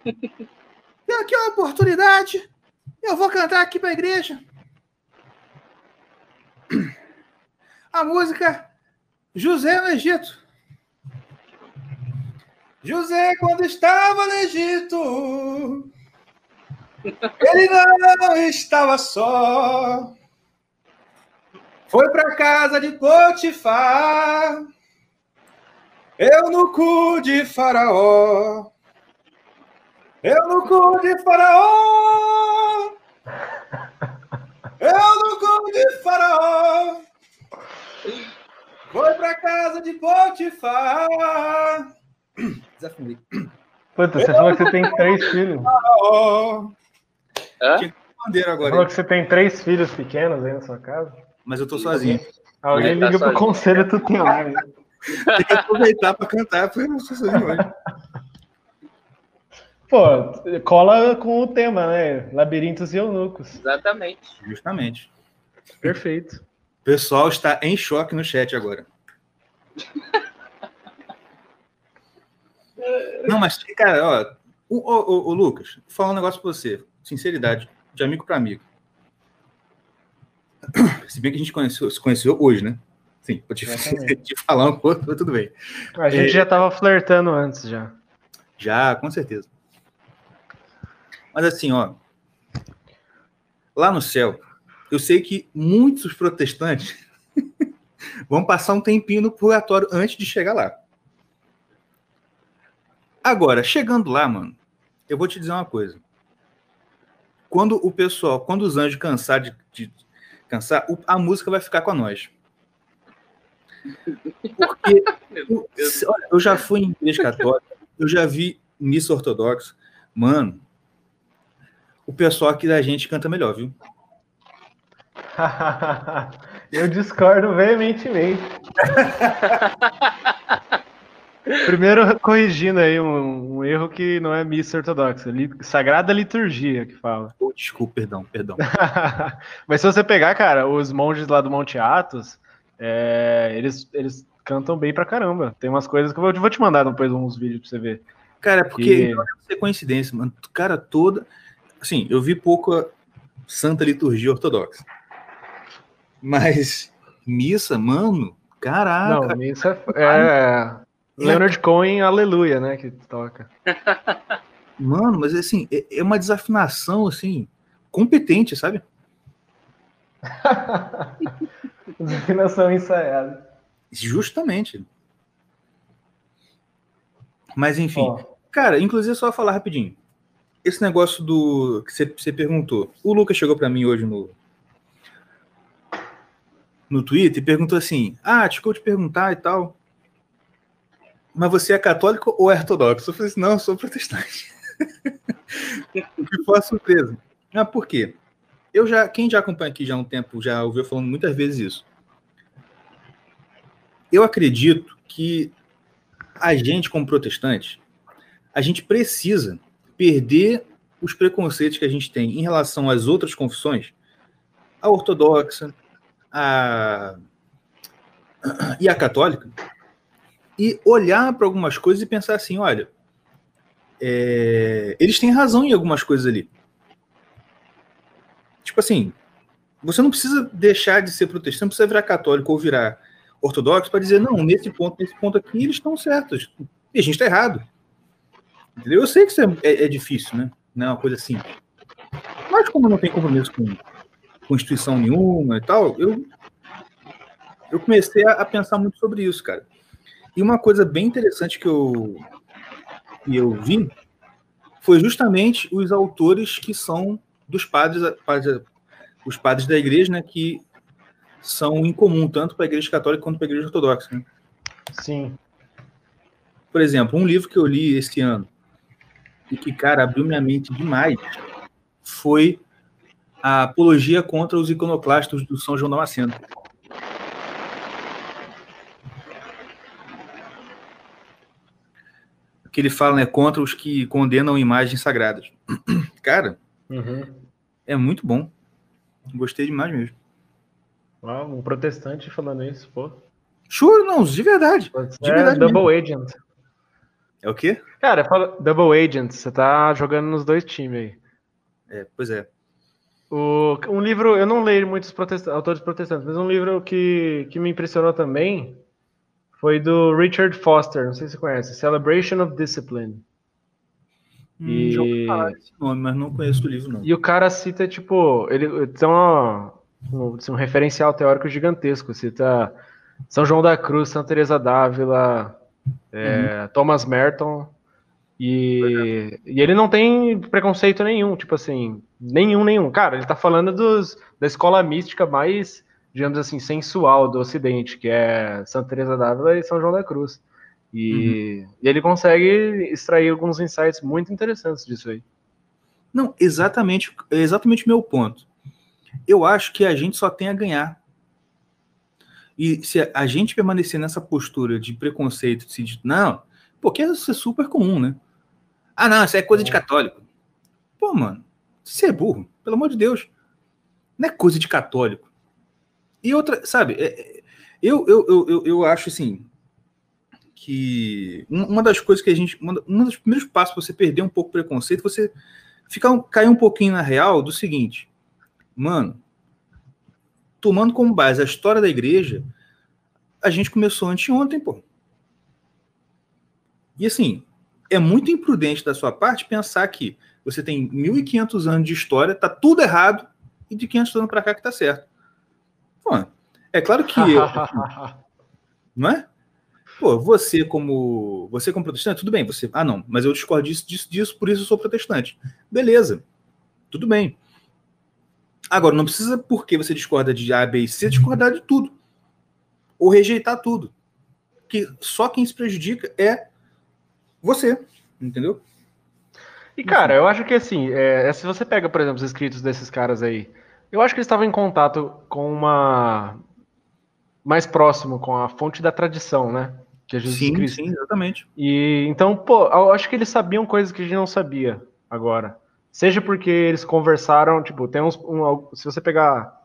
Tem aqui uma oportunidade. Eu vou cantar aqui para a igreja. A música José no Egito. José, quando estava no Egito, ele não estava só. Foi para casa de Potifar, eu no cu de Faraó. Eu no cu de Faraó. Eu no cu de Faraó. Foi para casa de Potifar. Desafundei. Puta, você falou que você tem três filhos. Hã? Tinha bandeira Você agora. falou que você tem três filhos pequenos aí na sua casa? Mas eu tô sozinho. Alguém tá liga pro sozinho. conselho tutelar. Tem que aproveitar para cantar, porque eu não sou sozinho hoje. Pô, cola com o tema, né? Labirintos e eunucos. Exatamente. Justamente. Perfeito. O pessoal está em choque no chat agora. Não, mas, cara, ó, o, o, o- o Lucas, vou falar um negócio pra você. Sinceridade, de amigo para amigo. Se bem que a gente conheceu, se conheceu hoje, né? Sim, pra te, te falar um pouco, mas tudo bem. A gente É. já tava flertando antes já. Já, com certeza. Mas assim, ó. Lá no céu, eu sei que muitos protestantes vão passar um tempinho no purgatório antes de chegar lá. Agora, chegando lá, mano, eu vou te dizer uma coisa. Quando o pessoal, quando os anjos cansar de, de cansar, o- a música vai ficar com nós. Porque se- olha, eu já fui em igreja católica, eu já vi missa ortodoxa. Mano, o pessoal aqui da gente canta melhor, viu? Eu discordo veementemente. Primeiro, corrigindo aí um, um erro que não é missa ortodoxa, li- sagrada liturgia que fala. Oh, desculpa, perdão, perdão. Mas se você pegar, cara, os monges lá do Monte Athos, é, eles, eles cantam bem pra caramba. Tem umas coisas que eu vou, vou te mandar depois uns vídeos pra você ver. Cara, é porque E- não deve ser coincidência, mano. Cara, toda. Assim, eu vi pouca santa liturgia ortodoxa. Mas missa, mano, caraca. não, é, é Leonard Cohen, aleluia, né, que toca. Mano, mas assim, é, é uma desafinação, assim, competente, sabe? Desafinação ensaiada. Justamente. Mas enfim. Cara, inclusive só falar rapidinho. Esse negócio do que você- perguntou. O Lucas chegou pra mim hoje no no Twitter e perguntou assim: "Ah, desculpa te perguntar e tal. Mas você é católico ou é ortodoxo?" Eu falei assim: "Não, eu sou protestante." Que foi uma surpresa. Ah, por quê? Eu já, quem já acompanha aqui já há um tempo já ouviu falando muitas vezes isso. Eu acredito que a gente como protestante a gente precisa perder os preconceitos que a gente tem em relação às outras confissões, a ortodoxa, a e a católica, e olhar para algumas coisas e pensar assim, olha, é, eles têm razão em algumas coisas ali. Tipo assim, você não precisa deixar de ser protestante, não precisa virar católico ou virar ortodoxo para dizer, não, nesse ponto, nesse ponto aqui, eles estão certos. E a gente está errado. Entendeu? Eu sei que isso é, é- é difícil, né? Não é uma coisa simples. Mas como não tenho compromisso com, instituição nenhuma e tal, eu, eu comecei a, a pensar muito sobre isso, cara. E uma coisa bem interessante que eu, que eu vi foi justamente os autores que são dos padres, os padres da igreja, né? Que são em comum, tanto para a igreja católica quanto para a igreja ortodoxa. né? sim. Por exemplo, um livro que eu li esse ano e que, cara, abriu minha mente demais foi a Apologia contra os Iconoclastos do São João Damasceno. Que ele fala, né, contra os que condenam imagens sagradas. Cara, Uhum. é muito bom. Gostei demais mesmo. um protestante falando isso, pô. Sure, não, de verdade. De é verdade double mesmo. agent. É o quê? Cara, fala double agent, você tá jogando nos dois times aí. É, pois é. O, um livro, eu não leio muitos protest, autores protestantes, mas um livro que, que me impressionou também foi do Richard Foster, não sei se você conhece, Celebration of Discipline. Hum, e... Já ouvi falar esse nome, mas não conheço o livro, não. E o cara cita, tipo, ele tem uma, um, um referencial teórico gigantesco, cita São João da Cruz, Santa Teresa d'Ávila, é, uhum. Thomas Merton, e, e, ele não tem preconceito nenhum, tipo assim, nenhum, nenhum. Cara, ele tá falando dos, da escola mística mais, digamos assim, sensual do Ocidente, que é Santa Teresa d'Ávila e São João da Cruz. E, uhum. e, ele consegue extrair alguns insights muito interessantes disso aí. Não, exatamente, exatamente o meu ponto. Eu acho que a gente só tem a ganhar. E se a gente permanecer nessa postura de preconceito, de não, porque isso é super comum, né? Ah, não, isso é coisa de é. católico. Pô, mano, você é burro, pelo amor de Deus. Não é coisa de católico. E outra, sabe, é, eu, eu, eu, eu acho assim que uma das coisas que a gente. Um dos primeiros passos para você perder um pouco o preconceito, você ficar, cair um pouquinho na real do seguinte, mano, tomando como base a história da igreja, a gente começou anteontem, pô. E assim, é muito imprudente da sua parte pensar que você tem 1.500 anos de história, tá tudo errado, e de 500 anos para cá que tá certo. Pô, é claro que. não é? Pô, você como você como protestante, tudo bem, você. Ah, não, mas eu discordo disso, disso, disso, por isso eu sou protestante. Beleza. Tudo bem. Agora, não precisa, porque você discorda de A, B e C, discordar de tudo. Ou rejeitar tudo. Que só quem se prejudica é você, entendeu? E, cara, eu acho que assim, é, se você pega, por exemplo, os escritos desses caras aí, eu acho que eles estavam em contato com uma. mais próximo com a fonte da tradição, né? Que é Jesus sim, Cristo. Sim, exatamente. E então, pô, eu acho que eles sabiam coisas que a gente não sabia agora. Seja porque eles conversaram, tipo, tem uns. Um, se você pegar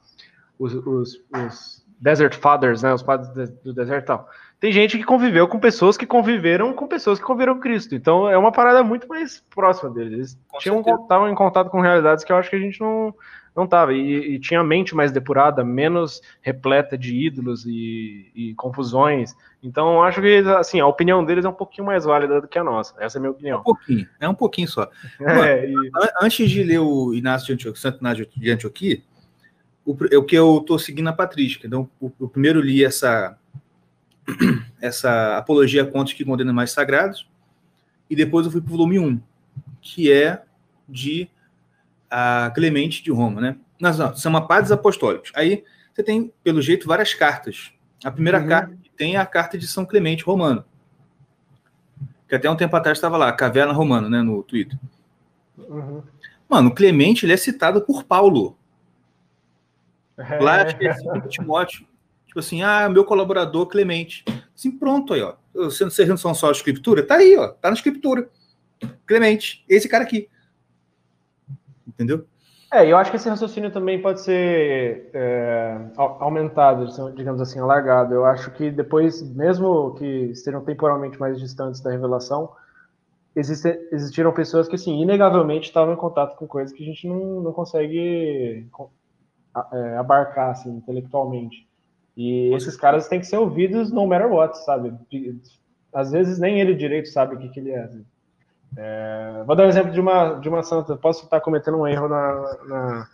os, os, os Desert Fathers, né? Os padres do deserto e tal tem gente que conviveu com pessoas que conviveram com pessoas que conviveram com Cristo. Então é uma parada muito mais próxima deles. Eles tinham, estavam em contato com realidades que eu acho que a gente não não estava. E, e, tinha a mente mais depurada, menos repleta de ídolos e, e confusões. Então acho que assim, a opinião deles é um pouquinho mais válida do que a nossa. Essa é a minha opinião. É um pouquinho, é um pouquinho só. É, e... Antes de ler o Inácio de Antioquia, Santo Inácio de Antioquia, o, o que eu estou seguindo a patrística. Então, o, o primeiro li essa essa apologia a contos que condenam mais sagrados, e depois eu fui para o volume 1, que é de a Clemente de Roma, né? Não, não, são Padres Apostólicos. Aí você tem, pelo jeito, várias cartas. A primeira uhum. carta tem a carta de São Clemente Romano, que até um tempo atrás estava lá, Caverna Romana, né, no Twitter. Uhum. Mano, Clemente ele é citado por Paulo. É. Lá, acho que é Timóteo. Tipo assim, ah, meu colaborador Clemente. Assim, pronto aí, ó. Vocês não são só a escritura? Tá aí, ó. Tá na escritura. Clemente, esse cara aqui. Entendeu? É, eu acho que esse raciocínio também pode ser é, aumentado, digamos assim, alargado. Eu acho que depois, mesmo que estejam temporalmente mais distantes da revelação, existe, existiram pessoas que, assim, inegavelmente estavam em contato com coisas que a gente não, não consegue é, abarcar, assim, intelectualmente. E esses caras têm que ser ouvidos no matter what, sabe? Às vezes nem ele direito sabe o que, que ele é. É. Vou dar um exemplo de uma, de uma santa. Posso estar cometendo um erro na, na,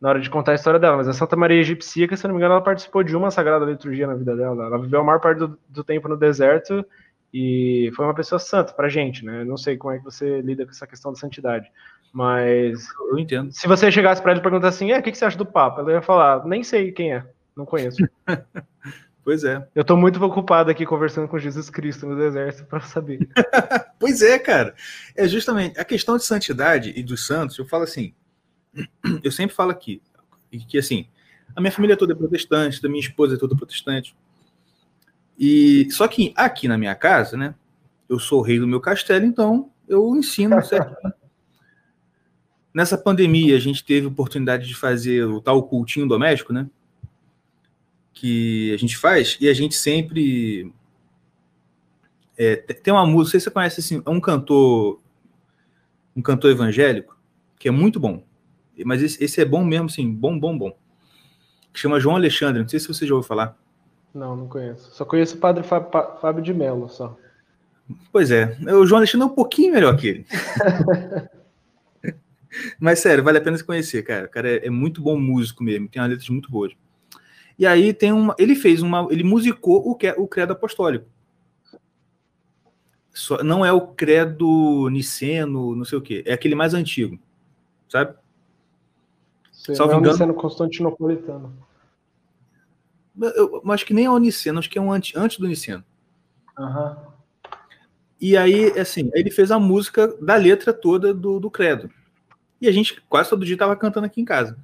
na, hora de contar a história dela, mas a Santa Maria Egipcia, se não me engano, ela participou de uma sagrada liturgia na vida dela. Ela viveu a maior parte do, do tempo no deserto e foi uma pessoa santa pra gente, né? não sei como é que você lida com essa questão da santidade. Mas. Eu entendo. Se você chegasse para ele e perguntar assim, é, o que, que você acha do Papa? Ela ia falar, nem sei quem é. Não conheço. pois é. Eu tô muito ocupado aqui conversando com Jesus Cristo no deserto para saber. pois é, cara. É justamente a questão de santidade e dos santos. Eu falo assim, eu sempre falo aqui que assim, a minha família toda é protestante, da minha esposa é toda protestante. E só que aqui na minha casa, né? Eu sou o rei do meu castelo, então eu ensino certinho. Nessa pandemia, a gente teve oportunidade de fazer o tal cultinho doméstico, né? Que a gente faz e a gente sempre é, tem uma música, não sei se você conhece assim, é um cantor um cantor evangélico que é muito bom, mas esse, esse é bom mesmo, sim, bom, bom, bom. Que chama João Alexandre, não sei se você já ouviu falar. Não, não conheço. Só conheço o Padre Fábio de Mello, só. Pois é, o João Alexandre é um pouquinho melhor que ele. Mas sério, vale a pena se conhecer, cara. O cara é, é, muito bom músico mesmo, tem uma letras muito boas. E aí tem uma. Ele fez uma. Ele musicou o, o credo apostólico. Só, não é o credo niceno, não sei o quê. É aquele mais antigo. Sabe? Sim, Salvo é o engano, niceno constantinopolitano. Eu, eu, acho que nem é o niceno, acho que é um antes, antes do niceno. Uhum. E aí, assim, ele fez a música da letra toda do, do credo. E a gente quase todo dia estava cantando aqui em casa.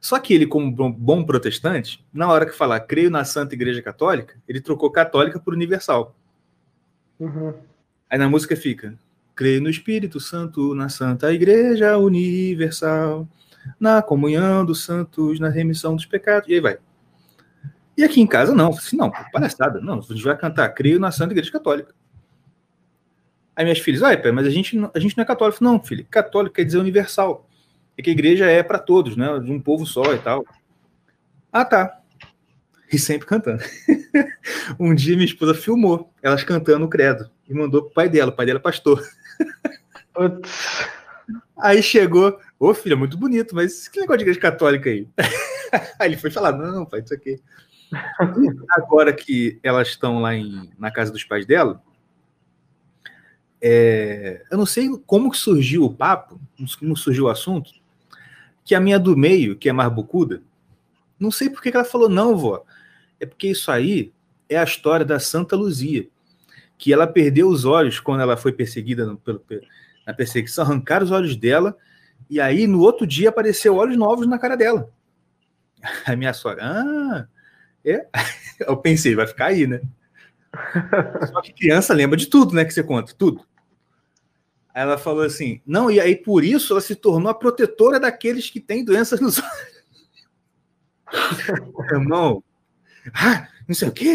Só que ele, como bom protestante, na hora que falar creio na Santa Igreja Católica, ele trocou católica por universal. Uhum. Aí na música fica: creio no Espírito Santo, na Santa Igreja Universal, na comunhão dos santos, na remissão dos pecados. E aí vai. E aqui em casa, não. Assim, não, palhaçada. Não, a gente vai cantar creio na Santa Igreja Católica. Aí minhas filhas, ai, mas a gente, a gente não é católico. Não, filho, católico quer dizer universal. É que a igreja é para todos, né? De um povo só e tal. Ah, tá. E sempre cantando. um dia minha esposa filmou elas cantando o credo e mandou pro pai dela. O pai dela é pastor. aí chegou, ô filha, muito bonito, mas que negócio de igreja católica aí? aí ele foi falar, não, pai, isso aqui. agora que elas estão lá em, na casa dos pais dela, é, eu não sei como que surgiu o papo, como surgiu o assunto, que a minha do meio, que é mais não sei por que ela falou, não, vó. É porque isso aí é a história da Santa Luzia, que ela perdeu os olhos quando ela foi perseguida no, pelo, na perseguição, arrancaram os olhos dela, e aí no outro dia apareceu olhos novos na cara dela. A minha sogra, ah, é? Eu pensei, vai ficar aí, né? Só que criança lembra de tudo, né? Que você conta, tudo. Ela falou assim: não, e aí por isso ela se tornou a protetora daqueles que têm doenças nos olhos. Irmão, ah, não sei o que,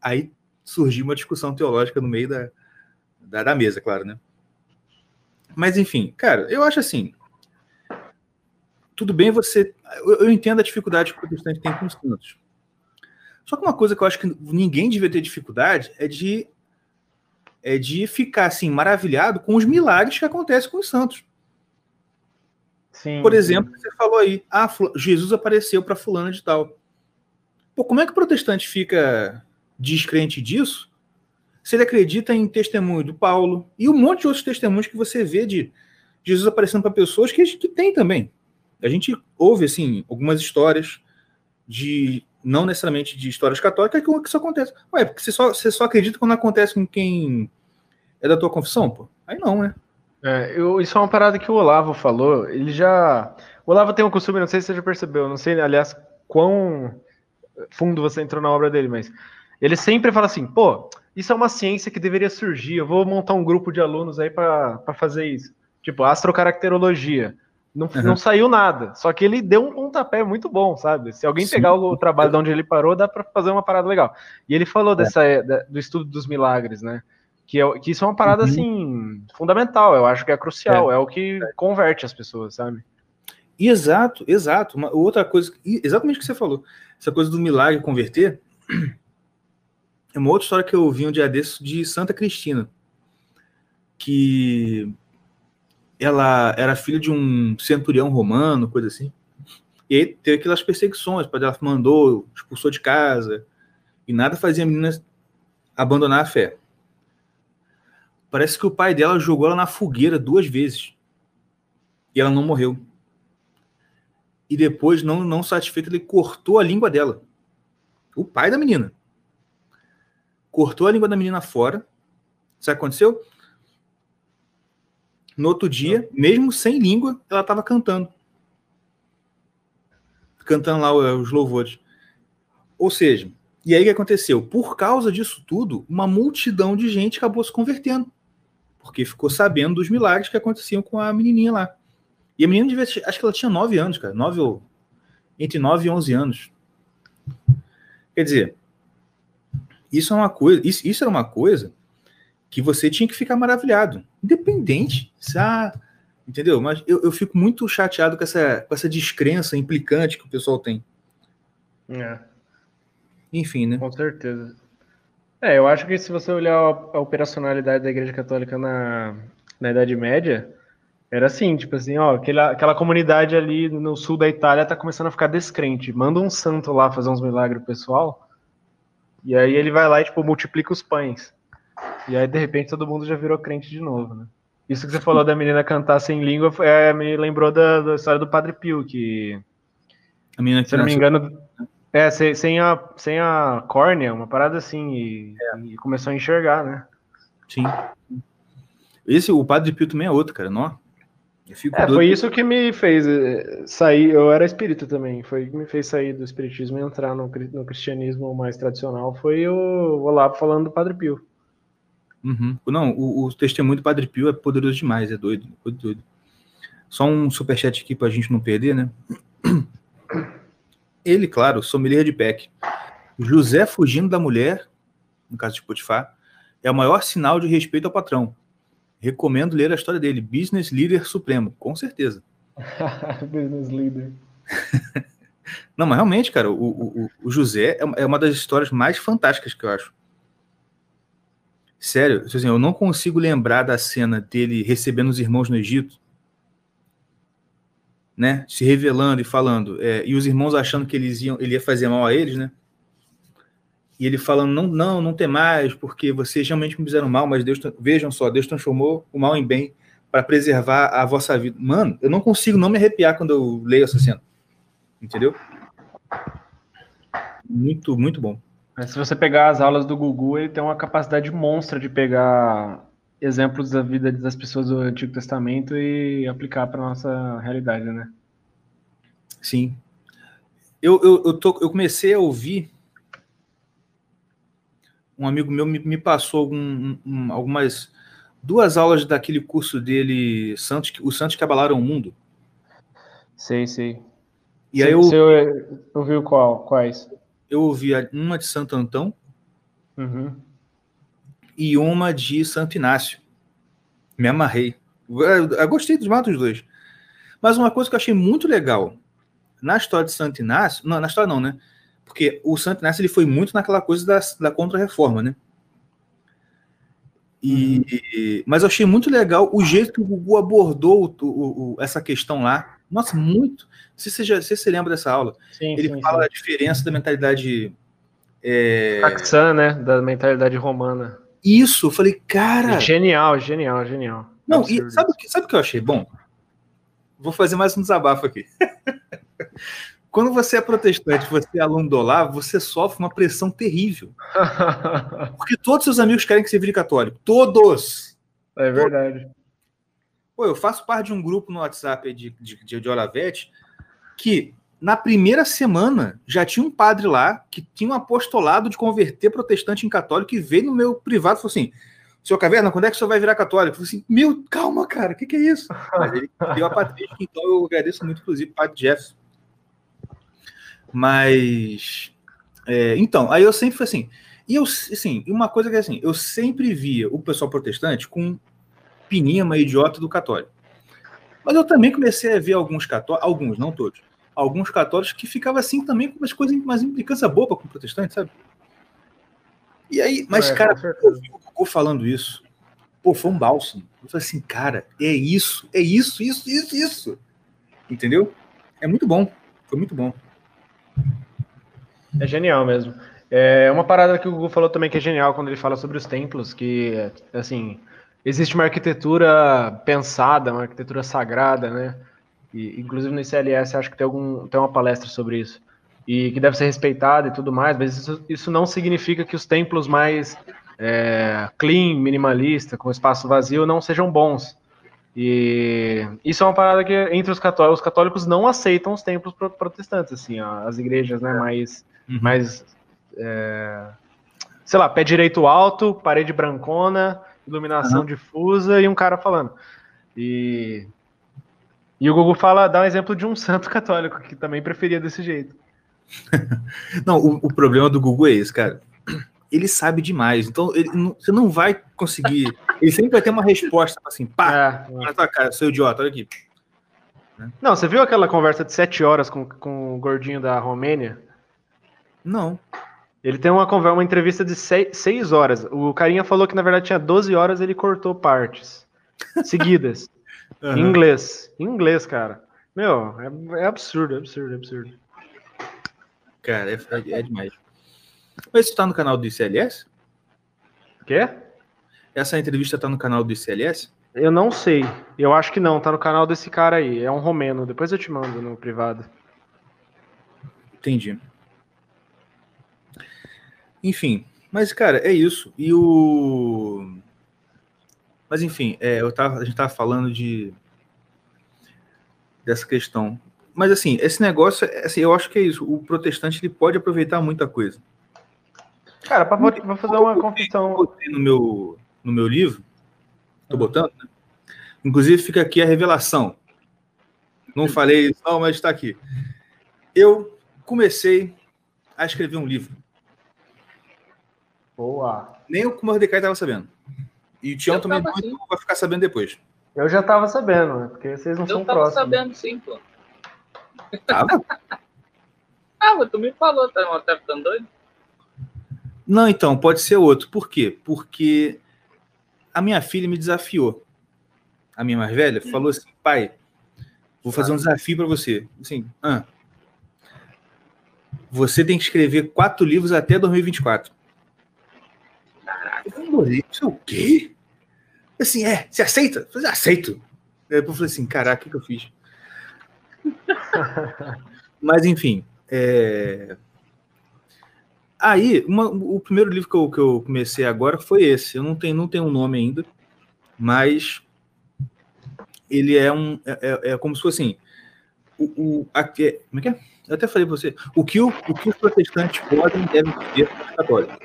aí surgiu uma discussão teológica no meio da, da, da, mesa, claro, né? Mas enfim, cara, eu acho assim. Tudo bem você. Eu, eu entendo a dificuldade que o protestante tem com os santos. Só que uma coisa que eu acho que ninguém devia ter dificuldade é de é de ficar assim maravilhado com os milagres que acontecem com os santos. Sim, Por exemplo, sim. você falou aí, ah, Jesus apareceu para fulano de tal. Pô, como é que o protestante fica descrente disso? Se ele acredita em testemunho do Paulo e um monte de outros testemunhos que você vê de Jesus aparecendo para pessoas que, que tem também. A gente ouve assim algumas histórias de não necessariamente de histórias católicas que isso acontece. Ué, porque você só, você só acredita quando acontece com quem é da tua confissão, pô? Aí não, né? É, eu, isso é uma parada que o Olavo falou. Ele já. O Olavo tem um costume, não sei se você já percebeu, não sei, aliás, quão fundo você entrou na obra dele, mas ele sempre fala assim: pô, isso é uma ciência que deveria surgir. Eu vou montar um grupo de alunos aí para fazer isso. Tipo, astrocaracterologia. Não, uhum. não saiu nada. Só que ele deu um pontapé muito bom, sabe? Se alguém Sim. pegar o, o, trabalho de onde ele parou, dá para fazer uma parada legal. E ele falou é. dessa, da, do estudo dos milagres, né? Que, é, que isso é uma parada, uhum. assim, fundamental. Eu acho que é crucial. É, é o que converte as pessoas, sabe? Exato, exato. Uma, outra coisa, exatamente o que você falou. Essa coisa do milagre converter. É uma outra história que eu ouvi um dia desse de Santa Cristina. Que ela era filha de um centurião romano, coisa assim. E aí teve aquelas perseguições, ela mandou, expulsou de casa, e nada fazia a menina abandonar a fé. Parece que o pai dela jogou ela na fogueira duas vezes. E ela não morreu. E depois, não, não satisfeito, ele cortou a língua dela. O pai da menina. Cortou a língua da menina fora. Sabe o que aconteceu? No outro dia, mesmo sem língua, ela estava cantando. Cantando lá os louvores. Ou seja, e aí o que aconteceu? Por causa disso tudo, uma multidão de gente acabou se convertendo. Porque ficou sabendo dos milagres que aconteciam com a menininha lá. E a menina devia, acho que ela tinha 9 anos, cara. 9 ou entre 9 e 11 anos. Quer dizer, isso é uma coisa, isso, isso era uma coisa que você tinha que ficar maravilhado, independente, sabe? entendeu? Mas eu, eu fico muito chateado com essa, com essa descrença implicante que o pessoal tem. É. Enfim, né? Com certeza. É, eu acho que se você olhar a operacionalidade da Igreja Católica na, na Idade Média, era assim, tipo assim, ó, aquela, aquela comunidade ali no sul da Itália tá começando a ficar descrente. Manda um santo lá fazer uns milagres pessoal, e aí ele vai lá e, tipo, multiplica os pães. E aí, de repente, todo mundo já virou crente de novo, né? Isso que você falou da menina cantar sem língua é, me lembrou da, da história do Padre Pio, que. A menina que se não me engano, é, sem, sem, a, sem a córnea, uma parada assim, e, é. e, começou a enxergar, né? Sim. Esse, o Padre Pio também é outro, cara, não? É, foi isso que me fez eh, sair, eu era espírita também, foi que me fez sair do espiritismo e entrar no, no cristianismo mais tradicional, foi o Olavo falando do Padre Pio. Uhum. Não, o, o, testemunho do Padre Pio é poderoso demais, é doido, é doido. Só um superchat aqui pra gente não perder, né? Ele, claro, sommelier de PEC. José fugindo da mulher, no caso de Potifar, é o maior sinal de respeito ao patrão. Recomendo ler a história dele, Business Leader Supremo, com certeza. Business Leader. Não, mas realmente, cara, o, o, o José é, é uma das histórias mais fantásticas que eu acho. Sério, assim, eu não consigo lembrar da cena dele recebendo os irmãos no Egito né, se revelando e falando, é, e os irmãos achando que eles iam, ele ia fazer mal a eles, né? E ele falando, não, não, não tem mais, porque vocês realmente me fizeram mal, mas Deus, vejam só, Deus transformou o mal em bem para preservar a vossa vida. Mano, eu não consigo não me arrepiar quando eu leio essa cena. Entendeu? Muito, muito bom. Se você pegar as aulas do Gugu, ele tem uma capacidade monstra de pegar exemplos da vida das pessoas do Antigo Testamento e aplicar para nossa realidade, né? Sim. Eu, eu, eu, tô, eu comecei a ouvir. Um amigo meu me, me passou algum, um, algumas duas aulas daquele curso dele, Santos, os Santos que abalaram o mundo. Sei, sei. E aí eu, você ouviu qual? Quais? Eu ouvi uma de Santo Antão. Uhum e uma de Santo Inácio. Me amarrei. Eu gostei dos matos dois. Mas uma coisa que eu achei muito legal na história de Santo Inácio, não, na história não, né? Porque o Santo Inácio ele foi muito naquela coisa da, da contra-reforma, né? E, uhum. mas eu achei muito legal o jeito que o Gugu abordou o, o, o, essa questão lá. Nossa, muito. Não sei se você, já, se você lembra dessa aula. Sim, ele sim, fala sim. a diferença da mentalidade. É... Né? Da mentalidade romana. Isso, eu falei, cara. Genial, genial, genial. Não, e sabe, sabe o que eu achei bom? Vou fazer mais um desabafo aqui. Quando você é protestante, você é aluno do Olavo, você sofre uma pressão terrível. Porque todos seus amigos querem que você vire católico. Todos! É verdade. Pô, eu faço parte de um grupo no WhatsApp de, de, de, de Olavete que na primeira semana já tinha um padre lá que tinha um apostolado de converter protestante em católico e veio no meu privado e falou assim: Senhor Caverna, quando é que o senhor vai virar católico? Eu falei assim: Meu, calma, cara, o que, que, é isso? Mas ele deu a patrística, então eu agradeço muito, inclusive, o padre Jefferson. Mas. É, então, aí eu sempre fui assim. E eu, assim, uma coisa que é assim, eu sempre via o pessoal protestante com pinima idiota do católico. Mas eu também comecei a ver alguns católicos, alguns, não todos, alguns católicos que ficavam assim também com umas coisas, umas implicâncias boba com o protestante, sabe? E aí, mas, é, cara, eu vi o Goku falando isso. Pô, foi um bálsamo. Eu falei assim, cara, é isso, é isso, isso, isso, isso. Entendeu? É muito bom. Foi muito bom. É genial mesmo. É uma parada que o Gugu falou também que é genial quando ele fala sobre os templos, que, assim, existe uma arquitetura pensada, uma arquitetura sagrada, né? E, inclusive no ICLS acho que tem, algum, tem uma palestra sobre isso. E que deve ser respeitada e tudo mais, mas isso, isso não significa que os templos mais é, clean, minimalista, com espaço vazio, não sejam bons. E isso é uma parada que entre os católicos, os católicos não aceitam os templos protestantes, assim, as igrejas, né, mais, uhum. mais é, sei lá, pé direito alto, parede brancona, iluminação uhum. difusa e um cara falando. E e o Google fala, dá um exemplo de um santo católico que também preferia desse jeito. não, o, o, problema do Google é esse, cara. Ele sabe demais, então ele, não, você não vai conseguir. Ele sempre vai ter uma resposta assim, pá, é, na tua cara, seu idiota, olha aqui. Não, você viu aquela conversa de sete horas com, com o gordinho da Romênia? Não. Ele tem uma conversa, uma entrevista de seis, seis horas. O carinha falou que na verdade tinha 12 horas, ele cortou partes seguidas. uhum. Em inglês. Em inglês, cara. Meu, é, é absurdo, é absurdo, é absurdo. Cara, é, é, é demais. Mas isso tá no canal do ICLS? Quê? Essa entrevista tá no canal do ICLS? Eu não sei. Eu acho que não. Tá no canal desse cara aí. É um romeno. Depois eu te mando no privado. Entendi. Enfim. Mas, cara, é isso. E o. Mas, enfim, é, eu tava, a gente tava falando de. dessa questão. Mas, assim, esse negócio, assim, eu acho que é isso. O protestante ele pode aproveitar muita coisa. Cara, pra, vou fazer uma confissão. No meu, no meu livro Tô botando, né? Inclusive fica aqui a revelação. Não falei isso, não, mas está aqui. Eu comecei a escrever um livro. Boa. Nem o Mordecai estava sabendo. E o Tião também assim. vai ficar sabendo depois. Eu já estava sabendo, né? Porque vocês não eu são próximos. Eu estava sabendo, sim, pô. Tava? ah, tu me falou, tá, tá ficando doido? Não, então, pode ser outro. Por quê? Porque a minha filha me desafiou. A minha mais velha falou assim: pai, vou fazer um desafio para você. Assim, ah, você tem que escrever quatro livros até 2024. Eu falei, é o quê? Assim, é, você aceita? Eu falei, aceito. Depois eu falei assim, caraca, o que, que eu fiz? Mas, enfim, é... Aí, uma, o primeiro livro que eu, que eu comecei agora foi esse. Eu não tenho, não tenho um nome ainda, mas ele é um. É, é, é como se fosse assim. O, o, aqui, como é que é? Eu até falei para você. O que, o, o que os protestantes podem e devem ser católicos.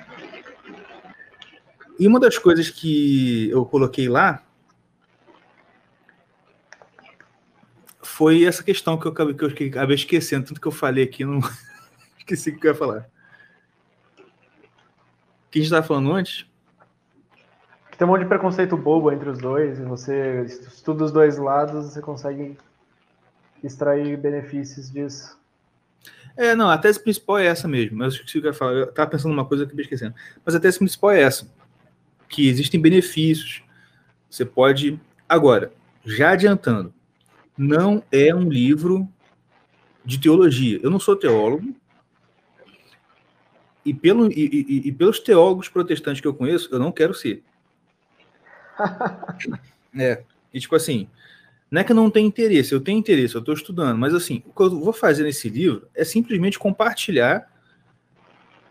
E uma das coisas que eu coloquei lá foi essa questão que eu acabei, que eu acabei esquecendo, tanto que eu falei aqui, não esqueci o que eu ia falar que a gente estava falando antes? Tem um monte de preconceito bobo entre os dois, e você estuda os dois lados, você consegue extrair benefícios disso. É, não, a tese principal é essa mesmo. Mas eu que eu falar. Eu estava pensando numa coisa que eu esquecendo. Mas a tese principal é essa: que existem benefícios. Você pode. Agora, já adiantando, não é um livro de teologia. Eu não sou teólogo, e, pelo, e, e, e, pelos teólogos protestantes que eu conheço, eu não quero ser. é. E tipo assim, não é que eu não tenho interesse, eu tenho interesse, eu estou estudando, mas assim, o que eu vou fazer nesse livro é simplesmente compartilhar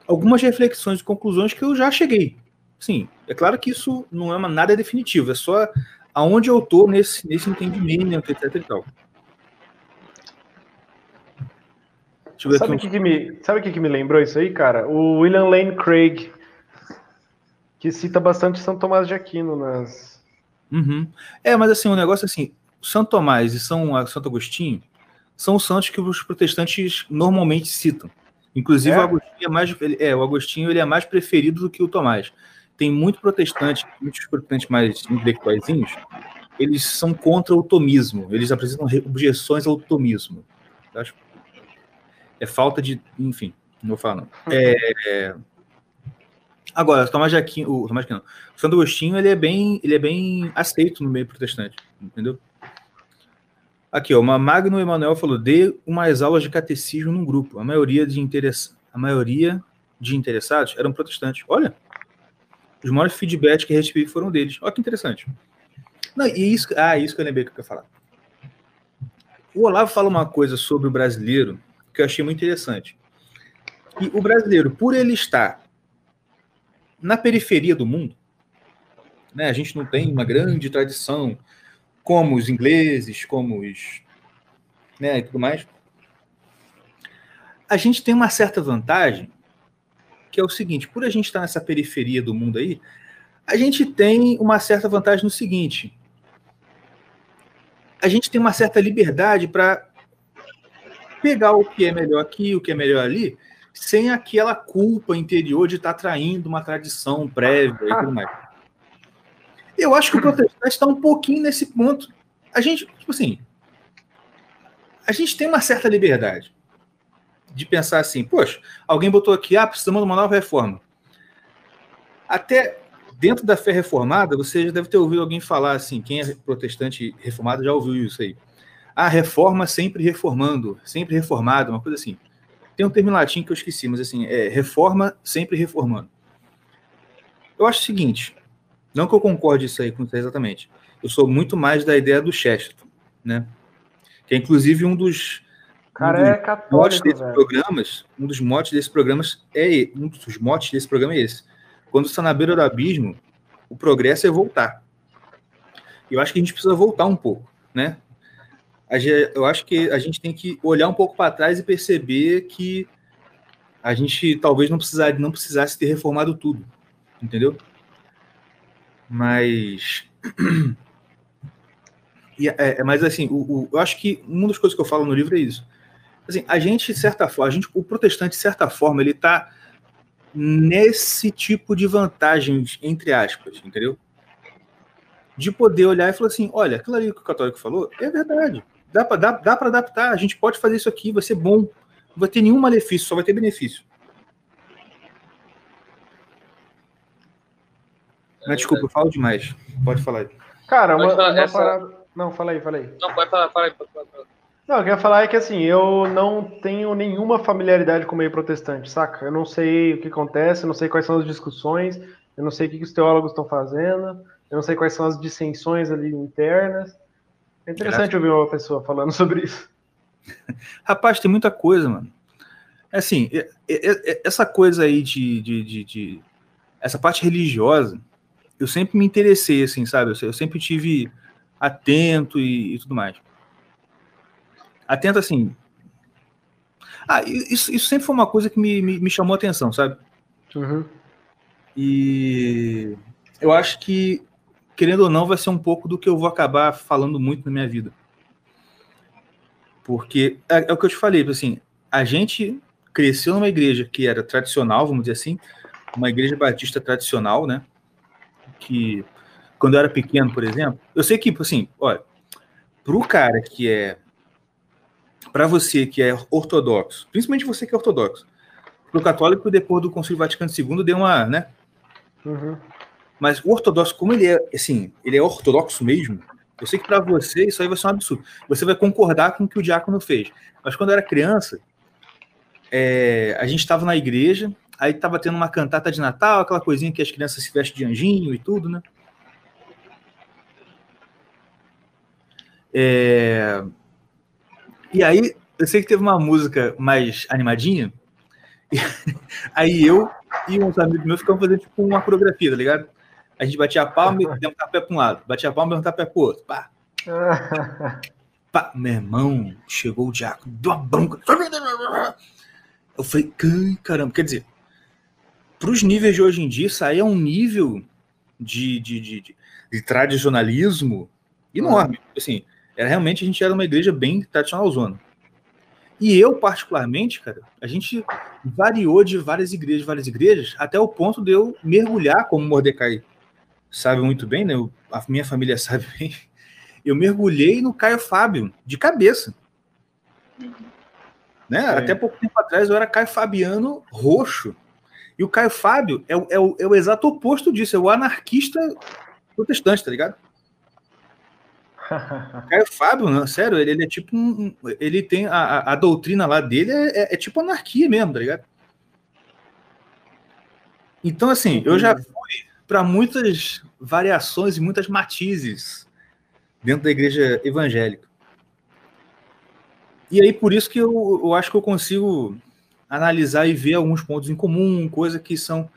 algumas reflexões e conclusões que eu já cheguei. Sim, é claro que isso não é uma, nada definitivo, é só aonde eu estou nesse, nesse entendimento, etc e tal. Sabe o que, que, me, sabe que, que me lembrou isso aí, cara? O William Lane Craig, que cita bastante São Tomás de Aquino nas. Uhum. É, mas assim, o um negócio é assim: São Tomás e São Santo Agostinho são os santos que os protestantes normalmente citam. Inclusive, é? o Agostinho é mais. É, o Agostinho ele é mais preferido do que o Tomás. Tem muito protestante, muitos protestantes mais intelectuaizinhos, eles são contra o tomismo, eles apresentam objeções ao tomismo. Acho é falta de. Enfim, não vou falar, não. É, é, agora, Tomás de Aquino, o Tomás de Aquino, o Santo Agostinho, ele é bem, ele é bem aceito no meio protestante, entendeu? Aqui, ó, uma Magno Emanuel falou: dê umas aulas de catecismo num grupo. A maioria de interess... a maioria de interessados eram protestantes. Olha, os maiores feedbacks que recebi foram deles. Olha que interessante. Não, e isso, ah, isso que eu lembrei que eu ia falar. O Olavo fala uma coisa sobre o brasileiro que eu achei muito interessante. E o brasileiro, por ele estar na periferia do mundo, né, a gente não tem uma grande tradição como os ingleses, como os. Né, e tudo mais. A gente tem uma certa vantagem, que é o seguinte: por a gente estar nessa periferia do mundo aí, a gente tem uma certa vantagem no seguinte: a gente tem uma certa liberdade para pegar o que é melhor aqui, o que é melhor ali, sem aquela culpa interior de estar tá traindo uma tradição prévia e tudo mais. Eu acho que o protestante está um pouquinho nesse ponto. A gente, tipo assim, a gente tem uma certa liberdade de pensar assim, poxa, alguém botou aqui, ah, precisamos de uma nova reforma. Até dentro da fé reformada, você já deve ter ouvido alguém falar assim, quem é protestante reformado já ouviu isso aí. Ah, reforma sempre reformando, sempre reformado, uma coisa assim. Tem um termo em latim que eu esqueci, mas assim, é reforma sempre reformando. Eu acho o seguinte, não que eu concorde isso aí com exatamente. Eu sou muito mais da ideia do Chesterton, né? Que é inclusive um dos cara um dos é católico, desses programas, um dos motes desse programa é um dos motes desse programa é esse. Quando está na beira do abismo, o progresso é voltar. Eu acho que a gente precisa voltar um pouco, né? Eu acho que a gente tem que olhar um pouco para trás e perceber que a gente talvez não precisasse, não precisasse ter reformado tudo, entendeu? Mas é, é, mas assim, o, o, eu acho que uma das coisas que eu falo no livro é isso. Assim, a gente, de certa forma, a gente, o protestante, de certa forma, ele está nesse tipo de vantagens, entre aspas, entendeu? De poder olhar e falar assim: olha, aquilo ali que o católico falou é verdade. Dá para dá, dá adaptar, a gente pode fazer isso aqui, vai ser bom. Não vai ter nenhum malefício, só vai ter benefício. Mas, desculpa, eu falo demais. Pode falar aí. Cara, uma, uma essa... parada. Não, fala aí, fala aí. Não, pode falar, fala aí. Pode falar. Não, eu queria falar é que assim, eu não tenho nenhuma familiaridade com o meio protestante, saca? Eu não sei o que acontece, eu não sei quais são as discussões, eu não sei o que os teólogos estão fazendo, eu não sei quais são as dissensões ali internas. É interessante Graças. ouvir uma pessoa falando sobre isso. Rapaz, tem muita coisa, mano. É assim, essa coisa aí de, de, de, de, essa parte religiosa, eu sempre me interessei, assim, sabe? Eu sempre tive atento e, e tudo mais atento assim. Ah, isso, isso sempre foi uma coisa que me, me, me chamou a atenção, sabe? Uhum. E eu acho que, querendo ou não, vai ser um pouco do que eu vou acabar falando muito na minha vida. Porque é, é o que eu te falei, assim, a gente cresceu numa igreja que era tradicional, vamos dizer assim, uma igreja batista tradicional, né? Que quando eu era pequeno, por exemplo, eu sei que, assim, olha, pro cara que é para você que é ortodoxo, principalmente você que é ortodoxo, o católico, depois do Concílio Vaticano II, deu uma, né? Uhum. Mas o ortodoxo, como ele é, assim, ele é ortodoxo mesmo, eu sei que para você isso aí vai ser um absurdo. Você vai concordar com o que o diácono fez. Mas quando eu era criança, é, a gente estava na igreja, aí estava tendo uma cantata de Natal, aquela coisinha que as crianças se vestem de anjinho e tudo, né? É, e aí, eu sei que teve uma música mais animadinha. E, aí eu e uns amigos meus ficamos fazendo tipo uma coreografia, tá ligado? A gente batia a palma e deu um tapé para um lado. Batia a palma e deu um tapé pro outro. Pá. Pá. Meu irmão, chegou o diácono, deu uma bronca. Eu falei, caramba, quer dizer, para os níveis de hoje em dia, isso aí é um nível de, de, de, de, de tradicionalismo enorme. Assim, era realmente a gente era uma igreja bem tradicional zona. E eu, particularmente, cara, a gente variou de várias igrejas, várias igrejas, até o ponto de eu mergulhar, como Mordecai sabe muito bem, né? A minha família sabe bem. Eu mergulhei no Caio Fábio, de cabeça. Né? Até pouco tempo atrás eu era Caio Fabiano roxo. E o Caio Fábio é, é, o, é o exato oposto disso, é o anarquista protestante, tá ligado? Caio Fábio, não, sério, ele, ele, é tipo um. Ele tem a, a, doutrina lá dele é, é, é, tipo anarquia mesmo, tá ligado? Então, assim, eu já fui para muitas variações e muitas matizes dentro da igreja evangélica. E aí, por isso que eu, eu acho que eu consigo analisar e ver alguns pontos em comum, coisas que são,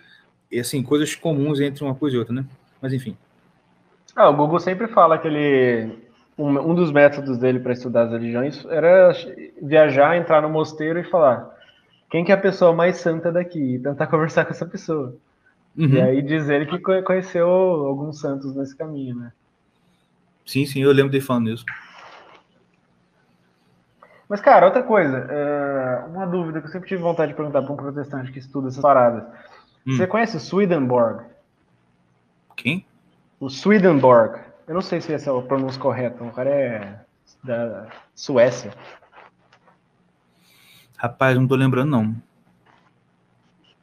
assim, coisas comuns entre uma coisa e outra, né? Mas enfim. Ah, o Google sempre fala que ele. Um, um dos métodos dele para estudar as religiões era viajar, entrar no mosteiro e falar quem que é a pessoa mais santa daqui e tentar conversar com essa pessoa. Uhum. E aí diz ele que conheceu alguns santos nesse caminho, né? Sim, sim, eu lembro de falando isso. Mas, cara, outra coisa, é, uma dúvida que eu sempre tive vontade de perguntar para um protestante que estuda essas paradas. Hum. Você conhece o Swedenborg? Quem? O Swedenborg. Eu não sei se essa é a pronúncia correta. O cara é da Suécia. Rapaz, não tô lembrando, não.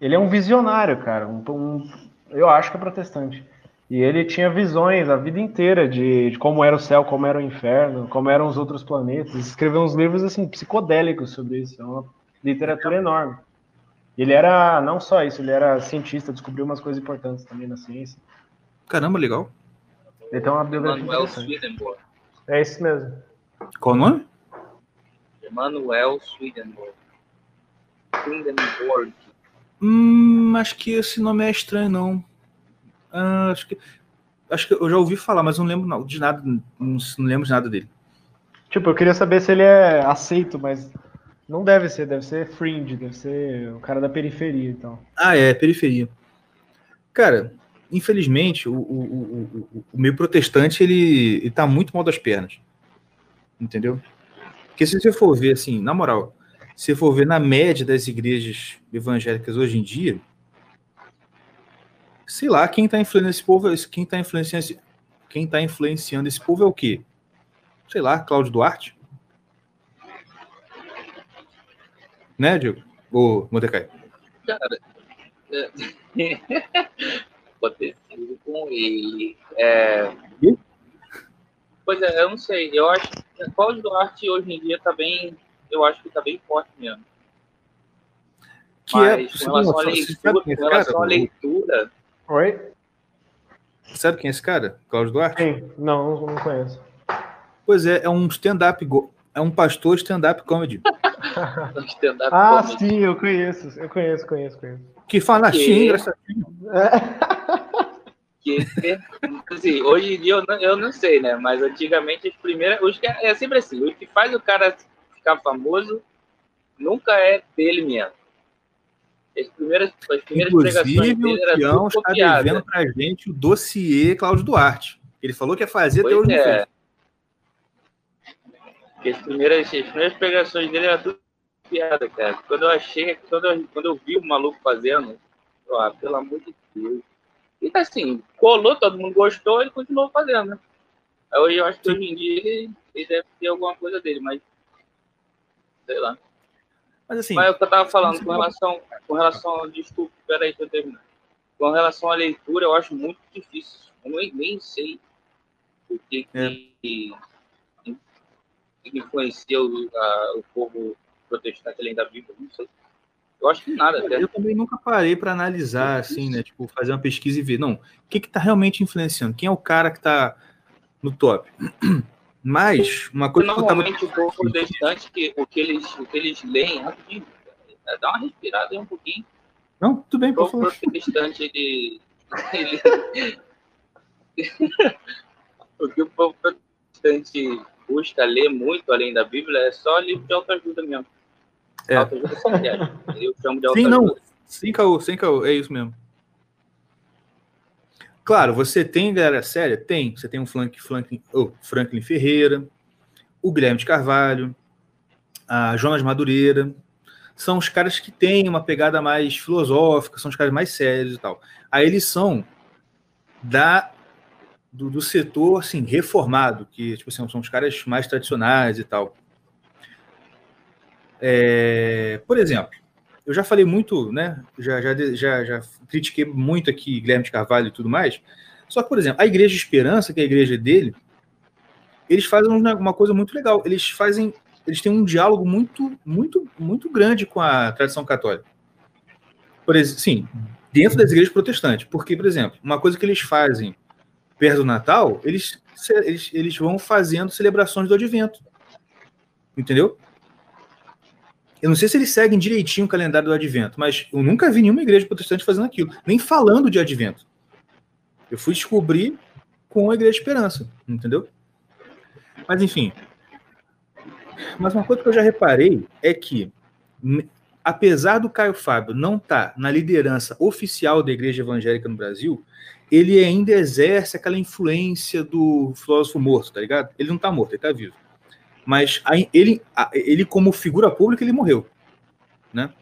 Ele é um visionário, cara. Um, um, eu acho que é protestante. E ele tinha visões a vida inteira de, de, como era o céu, como era o inferno, como eram os outros planetas. Escreveu uns livros assim psicodélicos sobre isso. É uma literatura enorme. Ele era não só isso, ele era cientista, descobriu umas coisas importantes também na ciência. Caramba, legal. Ele tem uma biografia Manuel Swedenborg. É isso mesmo. Qual o nome? Emanuel Swedenborg. Swedenborg. Hum, acho que esse nome é estranho, não. Ah, acho que acho que eu já ouvi falar, mas não lembro de nada, não, não lembro de nada dele. Tipo, eu queria saber se ele é aceito, mas não deve ser, deve ser fringe, deve ser o cara da periferia, então. Ah, é, periferia. Cara, infelizmente, o, o, o, o meio protestante, ele, ele tá muito mal das pernas. Entendeu? Porque se você for ver, assim, na moral, se for ver na média das igrejas evangélicas hoje em dia, sei lá, quem está influenciando esse povo, quem está influenciando, quem tá influenciando esse povo é o quê? Sei lá, Cláudio Duarte? Né, Diego? Ou Mordecai? Cara, é... sido com ele. É... Pois é, eu não sei. Eu acho que Cláudio Duarte hoje em dia tá bem. Eu acho que tá bem forte mesmo. Que é, Mas é, com relação à leitura, com relação à leitura, Oi? Sabe quem é esse cara? Cláudio Duarte? Sim, não, não conheço. Pois é, é um stand-up, é um pastor stand-up comedy. stand ah, comedy. sim, eu conheço, eu conheço, conheço, conheço. Que fala que... engraçadinho. É. Que, assim, hoje em dia eu não, eu não sei, né? Mas antigamente as primeiras. Os, é sempre assim, o que faz o cara ficar famoso nunca é dele mesmo. As primeiras, as primeiras Inclusive, o Tião está devendo para a gente o dossiê Cláudio Duarte. Ele falou que ia fazer, pois até hoje é. As primeiras, as primeiras pregações dele eram tudo piada, cara. Quando eu achei, quando eu, quando eu vi o maluco fazendo, ó, pelo amor de Deus. E assim, colou, todo mundo gostou, ele continuou fazendo, né? Aí eu acho que hoje em dia ele, ele deve ter alguma coisa dele, mas sei lá. Mas assim. Mas é o que eu estava falando com relação, com relação. Desculpa, peraí que eu terminar. Com relação à leitura, eu acho muito difícil. Eu nem, nem sei o que, é. que, que influencia o, a, o povo protestante além da Bíblia. Não sei. Eu acho que nada. Até. Eu também nunca parei para analisar, assim, né? Tipo, fazer uma pesquisa e ver. Não, o que está realmente influenciando? Quem é o cara que está no top? Mas, uma coisa Normalmente que eu tava... o povo protestante, que, o, que eles, o que eles leem, rapidinho, é, dá uma respirada aí um pouquinho. Não, tudo bem, por favor. O protestante, ele... ele... o que o povo protestante busca ler muito além da Bíblia é só livro de autoajuda mesmo. É. Autoajuda social. Eu chamo de autoajuda. Sim, não. Sim, caô, sem caô, é isso mesmo. Claro, você tem galera séria? Tem. Você tem um Frank, Franklin, oh, Franklin Ferreira, o Guilherme de Carvalho, a Jonas Madureira. São os caras que têm uma pegada mais filosófica, são os caras mais sérios e tal. Aí eles são da do, do setor assim, reformado, que tipo assim, são os caras mais tradicionais e tal. É, por exemplo, eu já falei muito, né? Já, já, já, já critiquei muito aqui Guilherme de Carvalho e tudo mais. Só que, por exemplo, a Igreja Esperança, que é a igreja dele, eles fazem uma coisa muito legal. Eles fazem, eles têm um diálogo muito, muito, muito grande com a tradição católica. Por exemplo, sim, dentro das igrejas protestantes. Porque, por exemplo, uma coisa que eles fazem perto do Natal, eles, eles, eles vão fazendo celebrações do Advento. Entendeu? Eu não sei se eles seguem direitinho o calendário do advento, mas eu nunca vi nenhuma igreja protestante fazendo aquilo, nem falando de advento. Eu fui descobrir com a Igreja de Esperança, entendeu? Mas enfim. Mas uma coisa que eu já reparei é que, apesar do Caio Fábio não estar tá na liderança oficial da Igreja Evangélica no Brasil, ele ainda exerce aquela influência do filósofo morto, tá ligado? Ele não está morto, ele está vivo. Mas ele, ele, como figura pública, ele morreu. Né?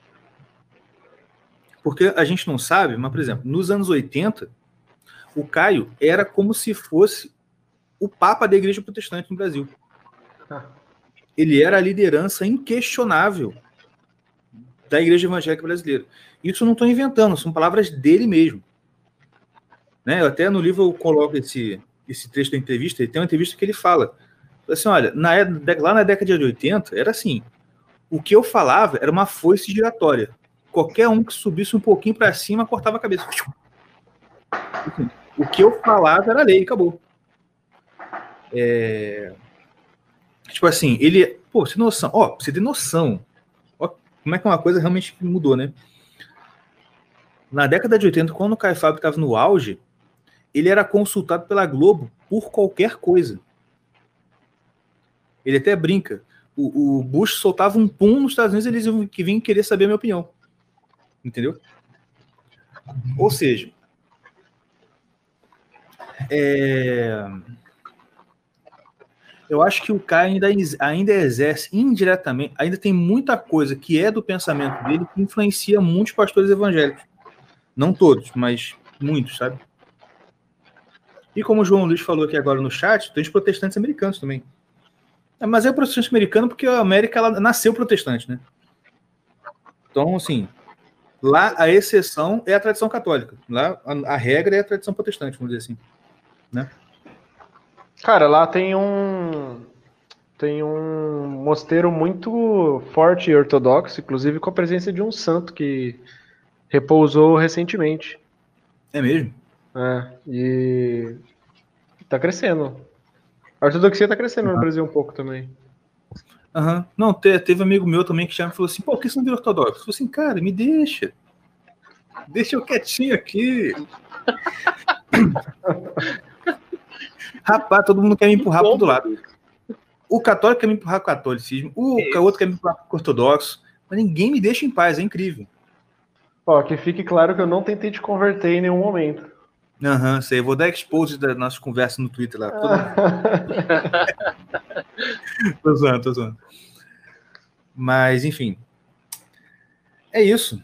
Porque a gente não sabe, mas, por exemplo, nos anos 80, o Caio era como se fosse o Papa da Igreja Protestante no Brasil. Ele era a liderança inquestionável da Igreja Evangélica Brasileira. Isso não estou inventando, são palavras dele mesmo. Né? Eu até no livro eu coloco esse, esse trecho da entrevista, tem uma entrevista que ele fala, assim, olha, na, lá na década de 80, era assim, o que eu falava era uma foice giratória. Qualquer um que subisse um pouquinho para cima, cortava a cabeça. Assim, o que eu falava era lei, acabou. É... Tipo assim, ele. Pô, você tem noção. Ó, você tem noção. Ó, como é que uma coisa realmente mudou, né? Na década de 80, quando o Caio Fábio estava no auge, ele era consultado pela Globo por qualquer coisa. Ele até brinca. O, o Bush soltava um pum nos Estados Unidos eles iam, que vinham querer saber a minha opinião. Entendeu? Ou seja, é... eu acho que o Caio ainda, ainda exerce indiretamente, ainda tem muita coisa que é do pensamento dele que influencia muitos pastores evangélicos. Não todos, mas muitos, sabe? E como o João Luiz falou aqui agora no chat, tem os protestantes americanos também. É, mas é protestante americano porque a América ela nasceu protestante, né? Então, assim, lá a exceção é a tradição católica. Lá a, a regra é a tradição protestante, vamos dizer assim. Né? Cara, lá tem um tem um mosteiro muito forte e ortodoxo, inclusive com a presença de um santo que repousou recentemente. É mesmo? É, e tá crescendo. A ortodoxia tá crescendo no Brasil um pouco também. Uhum. Não, te, teve um amigo meu também que já me falou assim, pô, por que você não vira ortodoxo? Eu falei assim, cara, me deixa. Deixa eu quietinho aqui. Rapaz, todo mundo quer me empurrar pro lado. O católico quer me empurrar com o catolicismo, o é outro quer me empurrar com o ortodoxo, mas ninguém me deixa em paz, é incrível. Ó, que fique claro que eu não tentei te converter em nenhum momento. Aham, uhum, sei. Vou dar expose da nossa conversa no Twitter lá. tô zoando, tô zoando. Mas, enfim. É isso.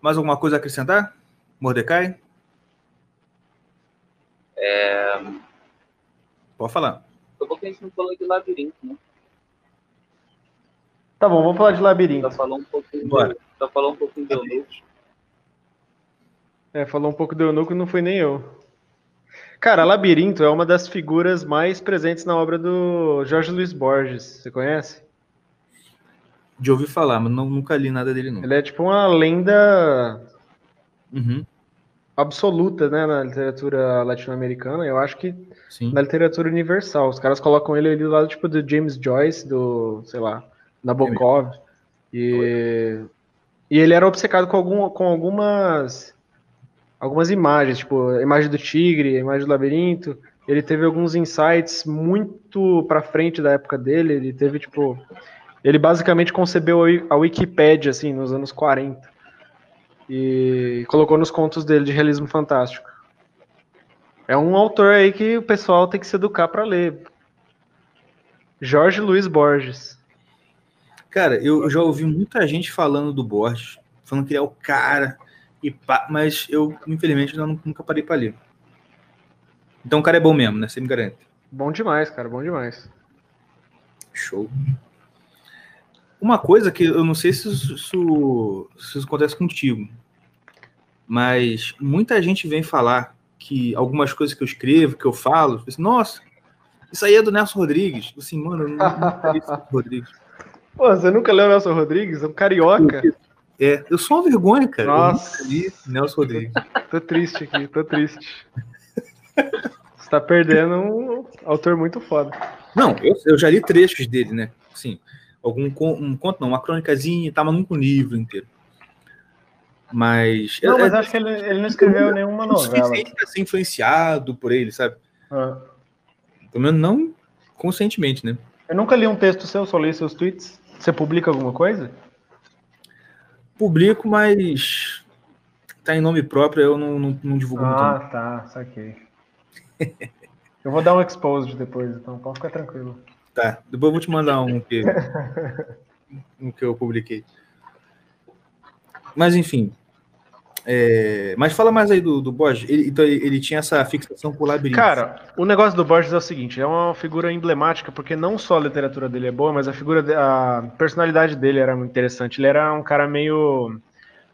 Mais alguma coisa a acrescentar? Mordecai? É... Pode falar. Eu vou que a gente não falou de labirinto, né? Tá bom, vamos falar de labirinto. Tá falando um pouquinho, Bora. Tá falando um pouquinho de Eunuco. É, falou um pouco do Eunuco, não foi nem eu. Cara, Labirinto é uma das figuras mais presentes na obra do Jorge Luiz Borges. Você conhece? De ouvir falar, mas não, nunca li nada dele, não. Ele é tipo uma lenda uhum. absoluta, né, na literatura latino-americana. Eu acho que Sim. na literatura universal. Os caras colocam ele ali do lado, tipo, do James Joyce, do, sei lá, Nabokov. E, e ele era obcecado com, algum, com algumas algumas imagens, tipo a imagem do tigre, a imagem do labirinto. Ele teve alguns insights muito para frente da época dele. Ele teve tipo, ele basicamente concebeu a Wikipedia assim nos anos 40 e colocou nos contos dele de realismo fantástico. É um autor aí que o pessoal tem que se educar para ler. Jorge Luiz Borges. Cara, eu já ouvi muita gente falando do Borges, falando que ele é o cara, e pá, mas eu, infelizmente, não, nunca parei para ler. Então o cara é bom mesmo, né? Você me garante. Bom demais, cara, bom demais. Show. Uma coisa que eu não sei se isso, se isso acontece contigo, mas muita gente vem falar que algumas coisas que eu escrevo, que eu falo, assim, nossa, isso aí é do Nelson Rodrigues. Assim, mano, eu não, não isso Rodrigues. Pô, você nunca leu Nelson Rodrigues? É um carioca. É, eu sou uma vergonha, cara. Nossa. li Nelson Rodrigues. Tô triste aqui, tô triste. Você tá perdendo um autor muito foda. Não, eu, eu já li trechos dele, né? Assim, algum um conto, não, uma crônicazinha, tá, mas nunca um livro inteiro. Mas. Não, mas é, acho que ele, ele não escreveu eu, nenhuma novela. Não ser assim, influenciado por ele, sabe? Ah. Pelo menos não conscientemente, né? Eu nunca li um texto seu, só li seus tweets. Você publica alguma coisa? Publico, mas tá em nome próprio, eu não, não, não divulgo ah, muito. Ah, tá, saquei. Eu vou dar um exposed depois, então pode ficar tranquilo. Tá, depois eu vou te mandar um que, um que eu publiquei. Mas enfim. É, mas fala mais aí do, do Borges. Ele, então ele tinha essa fixação por labirinto. Cara, o negócio do Borges é o seguinte: é uma figura emblemática, porque não só a literatura dele é boa, mas a figura, a personalidade dele era muito interessante. Ele era um cara meio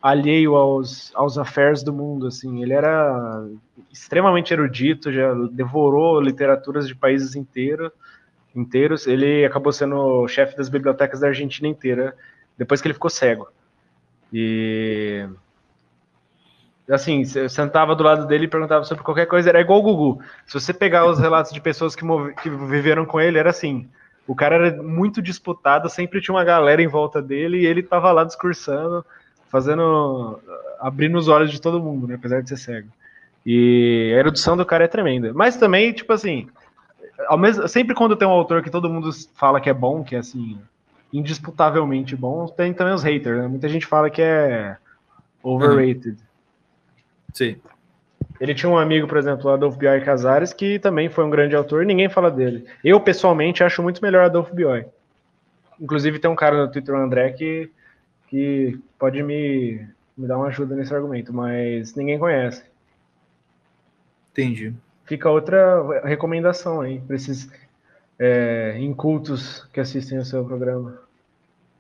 alheio aos, aos affairs do mundo, assim. Ele era extremamente erudito, já devorou literaturas de países inteiros. Inteiros. Ele acabou sendo chefe das bibliotecas da Argentina inteira depois que ele ficou cego. E assim, eu sentava do lado dele e perguntava sobre qualquer coisa, era igual o Gugu. Se você pegar os relatos de pessoas que, que viveram com ele, era assim. O cara era muito disputado, sempre tinha uma galera em volta dele e ele tava lá discursando, fazendo. abrindo os olhos de todo mundo, né? Apesar de ser cego. E a erudição do cara é tremenda. Mas também, tipo assim, ao mesmo, sempre quando tem um autor que todo mundo fala que é bom, que é assim, indisputavelmente bom, tem também os haters, né? Muita gente fala que é overrated. Uhum. Sim. Ele tinha um amigo, por exemplo, Adolfo Bioy Casares, que também foi um grande autor, ninguém fala dele. Eu, pessoalmente, acho muito melhor Adolfo Bioy. Inclusive, tem um cara no Twitter, o André, que, que pode me, me dar uma ajuda nesse argumento, mas ninguém conhece. Entendi. Fica outra recomendação aí para esses é, incultos que assistem o seu programa.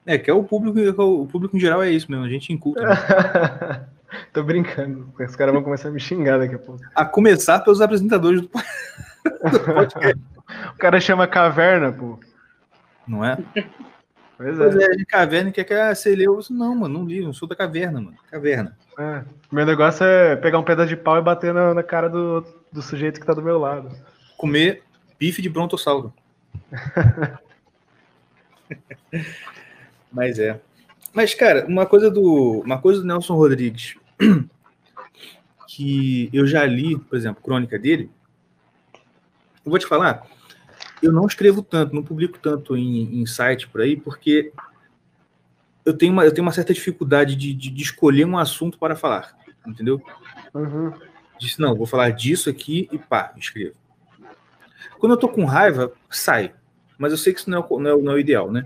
É, que é o público, o público em geral é isso mesmo, a gente inculta. Né? Tô brincando, os caras vão começar a me xingar daqui a pouco. A começar pelos apresentadores do, podcast. o cara chama caverna, pô. Não é? Pois é. Pois é, de caverna que quer ser leu. Não, mano, não li, não sou da caverna, mano. Caverna. É. Meu negócio é pegar um pedaço de pau e bater na, na cara do, do sujeito que tá do meu lado. Comer bife de brontossauro. Mas é. Mas, cara, uma coisa do, uma coisa do Nelson Rodrigues que eu já li, por exemplo, crônica dele. Eu vou te falar, eu não escrevo tanto, não publico tanto em, em site por aí, porque eu tenho uma, eu tenho uma certa dificuldade de, de, de escolher um assunto para falar, entendeu? Uhum. Disse, não, vou falar disso aqui e pá, escrevo. Quando eu tô com raiva, sai. Mas eu sei que isso não é, não é, não é o ideal, né?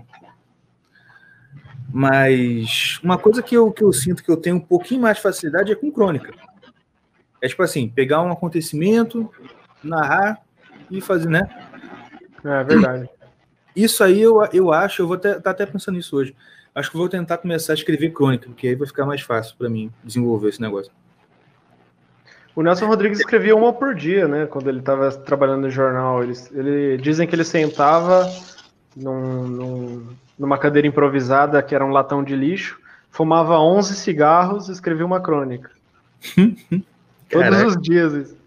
Mas uma coisa que eu, que eu sinto que eu tenho um pouquinho mais de facilidade é com crônica. É tipo assim, pegar um acontecimento, narrar e fazer, né? É verdade. Isso aí eu, eu acho, eu vou estar até, tá até pensando nisso hoje. Acho que vou tentar começar a escrever crônica, porque aí vai ficar mais fácil para mim desenvolver esse negócio. O Nelson Rodrigues escrevia uma por dia, né? Quando ele estava trabalhando no jornal. Ele, ele dizem que ele sentava num, num, numa cadeira improvisada que era um latão de lixo, fumava 11 cigarros e escrevia uma crônica. Todos os dias isso.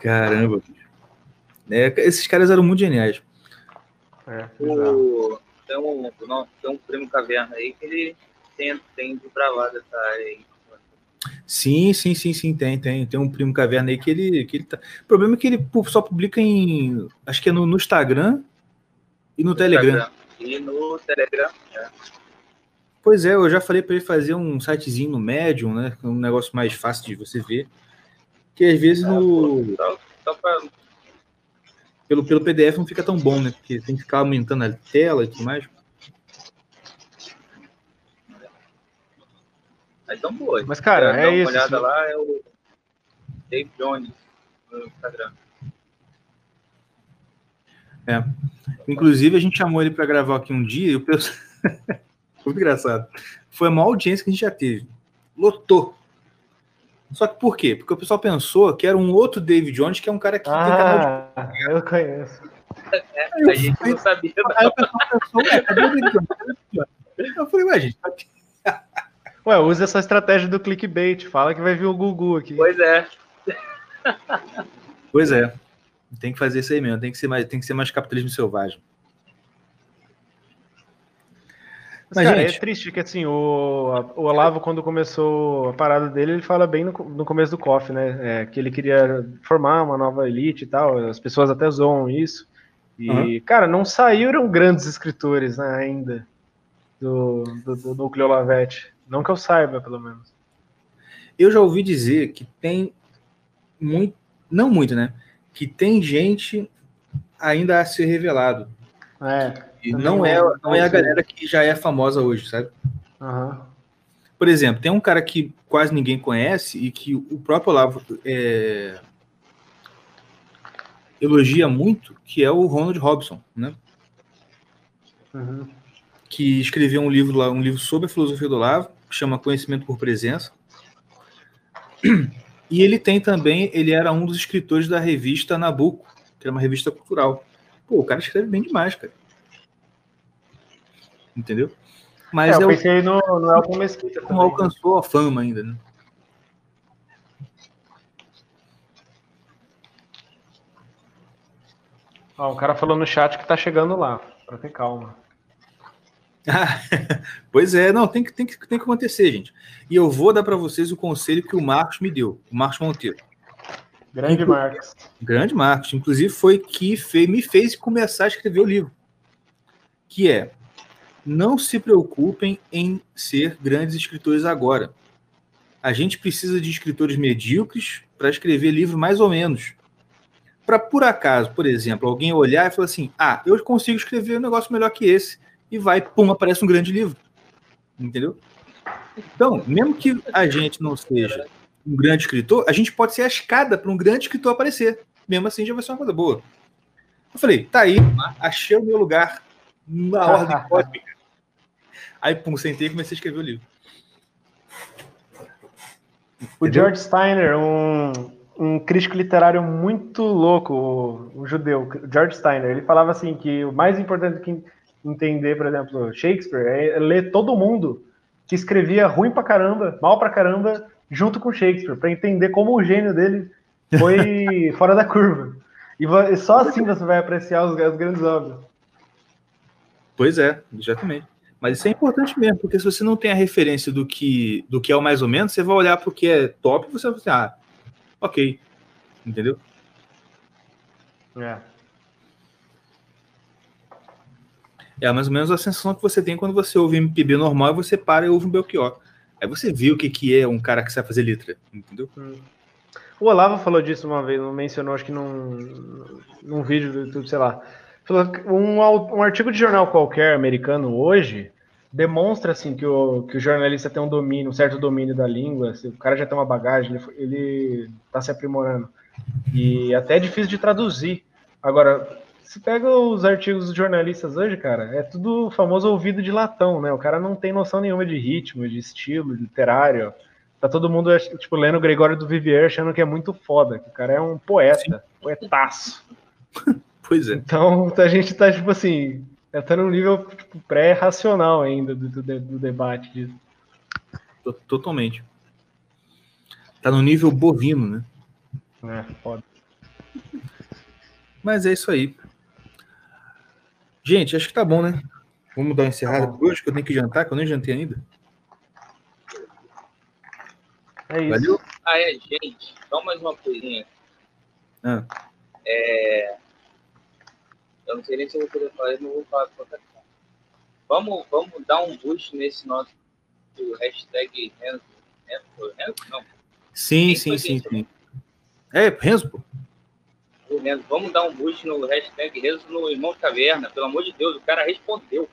Caramba. É, esses caras eram muito geniais. É, o, tem, um, não, tem um primo caverna aí que ele tem, tem de bravar dessa área aí. Sim, sim, sim, sim, tem, tem. Tem um primo caverna aí que ele, que ele tá. O problema é que ele só publica em. Acho que é no, no Instagram e no, no Telegram. E no Telegram, é. Pois é, eu já falei para ele fazer um sitezinho no Medium, né? Um negócio mais fácil de você ver. Que às vezes é, no. Só, só pra... pelo, pelo PDF não fica tão bom, né? Porque tem que ficar aumentando a tela e tudo mais. Mas tão boa. Mas, cara, é, é isso. Uma olhada lá, é o Dave Jones no Instagram. É. Inclusive, a gente chamou ele para gravar aqui um dia e o pessoal. Muito engraçado. Foi a maior audiência que a gente já teve. Lotou. Só que por quê? Porque o pessoal pensou que era um outro David Jones, que é um cara que ah, tem canal de. Eu conheço. É, a gente não sabia. Aí o pessoal pensou, ué, cadê o David Jones? Eu falei, ué, gente, tá Ué, usa essa estratégia do clickbait. Fala que vai vir o Gugu aqui. Pois é. Pois é. Tem que fazer isso aí mesmo, tem que ser mais, tem que ser mais capitalismo selvagem. Mas, cara, gente... é triste que assim, o, o Olavo, quando começou a parada dele, ele fala bem no, no começo do COF, né? É, que ele queria formar uma nova elite e tal, as pessoas até zoam isso. E, uhum. cara, não saíram grandes escritores né, ainda do, do, do núcleo Olavete. Não que eu saiba, pelo menos. Eu já ouvi dizer que tem muito, não muito, né? Que tem gente ainda a ser revelado. É. E não é, não é a galera que já é famosa hoje, sabe? Aham. Por exemplo, tem um cara que quase ninguém conhece e que o próprio Olavo é, elogia muito, que é o Ronald Robson, né? Uhum. Que escreveu um livro lá, um livro sobre a filosofia do Olavo, que chama Conhecimento por Presença. E ele tem também, ele era um dos escritores da revista Nabucco, que era uma revista cultural. Pô, o cara escreve bem demais, cara. Entendeu? Mas É, é, eu o pensei no, no Elton Mesquita não também. alcançou a fama ainda, né? Ó, o cara falou no chat que tá chegando lá, pra ter calma. Ah, pois é, não, tem que, tem, que, tem que acontecer, gente. E eu vou dar para vocês o conselho que o Marcos me deu, o Marcos Monteiro. Grande Inclu- Marcos. Grande Marcos, inclusive foi que fe- me fez começar a escrever o livro. Que é: não se preocupem em ser grandes escritores agora. A gente precisa de escritores medíocres para escrever livro mais ou menos. Para por acaso, por exemplo, alguém olhar e falar assim: ah, eu consigo escrever um negócio melhor que esse. E vai, pum, aparece um grande livro. Entendeu? Então, mesmo que a gente não seja um grande escritor, a gente pode ser a escada para um grande escritor aparecer. Mesmo assim, já vai ser uma coisa boa. Eu falei, tá aí, achei o meu lugar na ordem cósmica. Aí, pum, sentei e comecei a escrever o livro. O? George Steiner, um, um crítico literário muito louco, o judeu, George Steiner, ele falava assim que o mais importante que entender, por exemplo, Shakespeare, é ler todo mundo que escrevia ruim pra caramba, mal pra caramba, junto com Shakespeare, pra entender como o gênio dele foi fora da curva. E só assim você vai apreciar os, as grandes obras. Pois é, exatamente. Mas isso é importante mesmo, porque se você não tem a referência do que, do que é o mais ou menos, você vai olhar para o que é top e você vai falar, ah, ok. Entendeu? É. É mais ou menos a sensação que você tem quando você ouve MPB normal e você para e ouve um Belchior. Aí você viu o que, que é um cara que sabe fazer letra, entendeu? O Olavo falou disso uma vez, não mencionou, acho que num, num vídeo do YouTube, sei lá. Um, um artigo de jornal qualquer americano hoje demonstra assim que o, que o jornalista tem um domínio, um certo domínio da língua, se o cara já tem uma bagagem, ele, foi- ele tá se aprimorando. E até é difícil de traduzir. Agora, se pega os artigos dos jornalistas hoje, cara, é tudo o famoso ouvido de latão, né? O cara não tem noção nenhuma de ritmo, de estilo literário. Tá todo mundo, tipo, lendo o Gregório do Vivier achando que é muito foda, que o cara é um poeta, poetaço. Pois é. Então a gente tá, tipo assim, tá num nível tipo, pré-racional ainda do, do, do debate disso. To- Totalmente. Tá no nível bovino, né? É, foda. Mas é isso aí. Gente, acho que tá bom, né? Vamos dar uma encerrada Tá por hoje, que eu tenho que jantar, que eu nem jantei ainda. É isso. Valeu? Ah, é, gente, só mais uma coisinha. Ah. É, eu não sei nem se eu vou poder falar, não vou falar com outra coisa. Vamos, vamos dar um boost nesse nosso hashtag Renzo. Renzo? Renzo? Não, Sim, Quem sim, sim, sim. É, Renzo, pô. O. Vamos dar um boost no hashtag Renzo no Irmão Caverna. Pelo amor de Deus, o cara respondeu.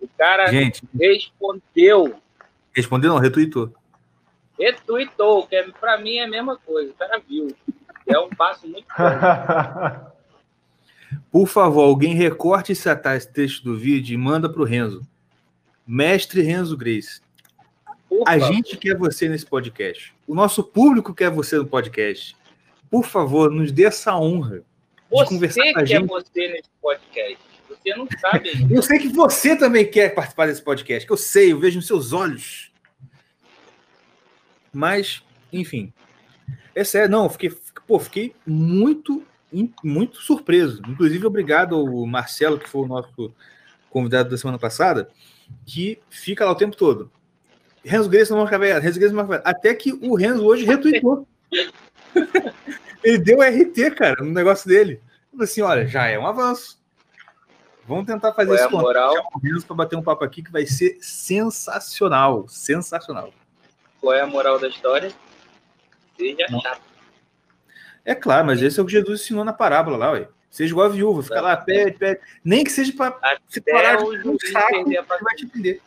O cara Gente, respondeu. respondeu não, retweetou. Retweetou, que é, pra mim é a mesma coisa. O cara viu. É um passo muito grande. Por favor, alguém recorte esse esse texto do vídeo e manda pro Renzo. Mestre Renzo Grace. A gente quer você nesse podcast. O nosso público quer você no podcast. Por favor, nos dê essa honra. de conversar Você com a é gente. você nesse podcast. Você não sabe ainda. Eu sei que você também quer participar desse podcast, que eu sei, eu vejo nos seus olhos. Mas, enfim. É sério, não, eu fiquei, pô, fiquei muito, muito surpreso. Inclusive, obrigado ao Marcelo, que foi o nosso convidado da semana passada, que fica lá o tempo todo. Renzo Grace não caverna, Renzo Grace não caverna. Até que o Renzo hoje retweetou. Ele deu RT, cara, no negócio dele. Falei assim, olha, já é um avanço. Vamos tentar fazer Qual é isso com moral? o para bater um papo aqui que vai ser sensacional. Sensacional. Qual é a moral da história? Seja Não. chato. É claro, mas esse é o que Jesus ensinou na parábola lá, ué. Seja igual a viúva, fica lá, pede, pede. Nem que seja para se parar de um saco, você vai te entender.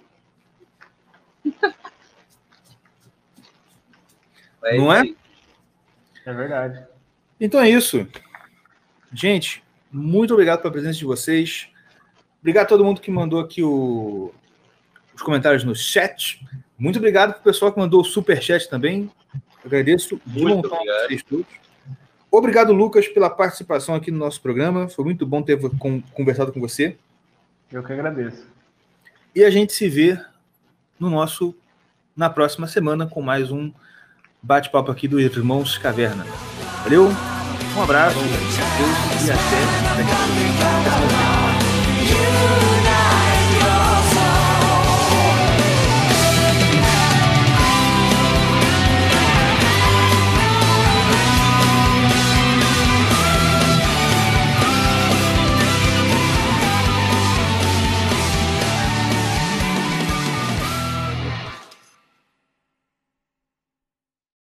Não é? É verdade. Então é isso. Gente, muito obrigado pela presença de vocês. Obrigado a todo mundo que mandou aqui o- os comentários no chat. Muito obrigado pro pessoal que mandou o super chat também. Agradeço de Muito montão a obrigado. vocês todos. Obrigado, Lucas, pela participação aqui no nosso programa. Foi muito bom ter con- conversado com você. Eu que agradeço. E a gente se vê no nosso na próxima semana com mais um bate-papo aqui do Irmãos Caverna. Valeu, um abraço, Deus e até daqui a pouco.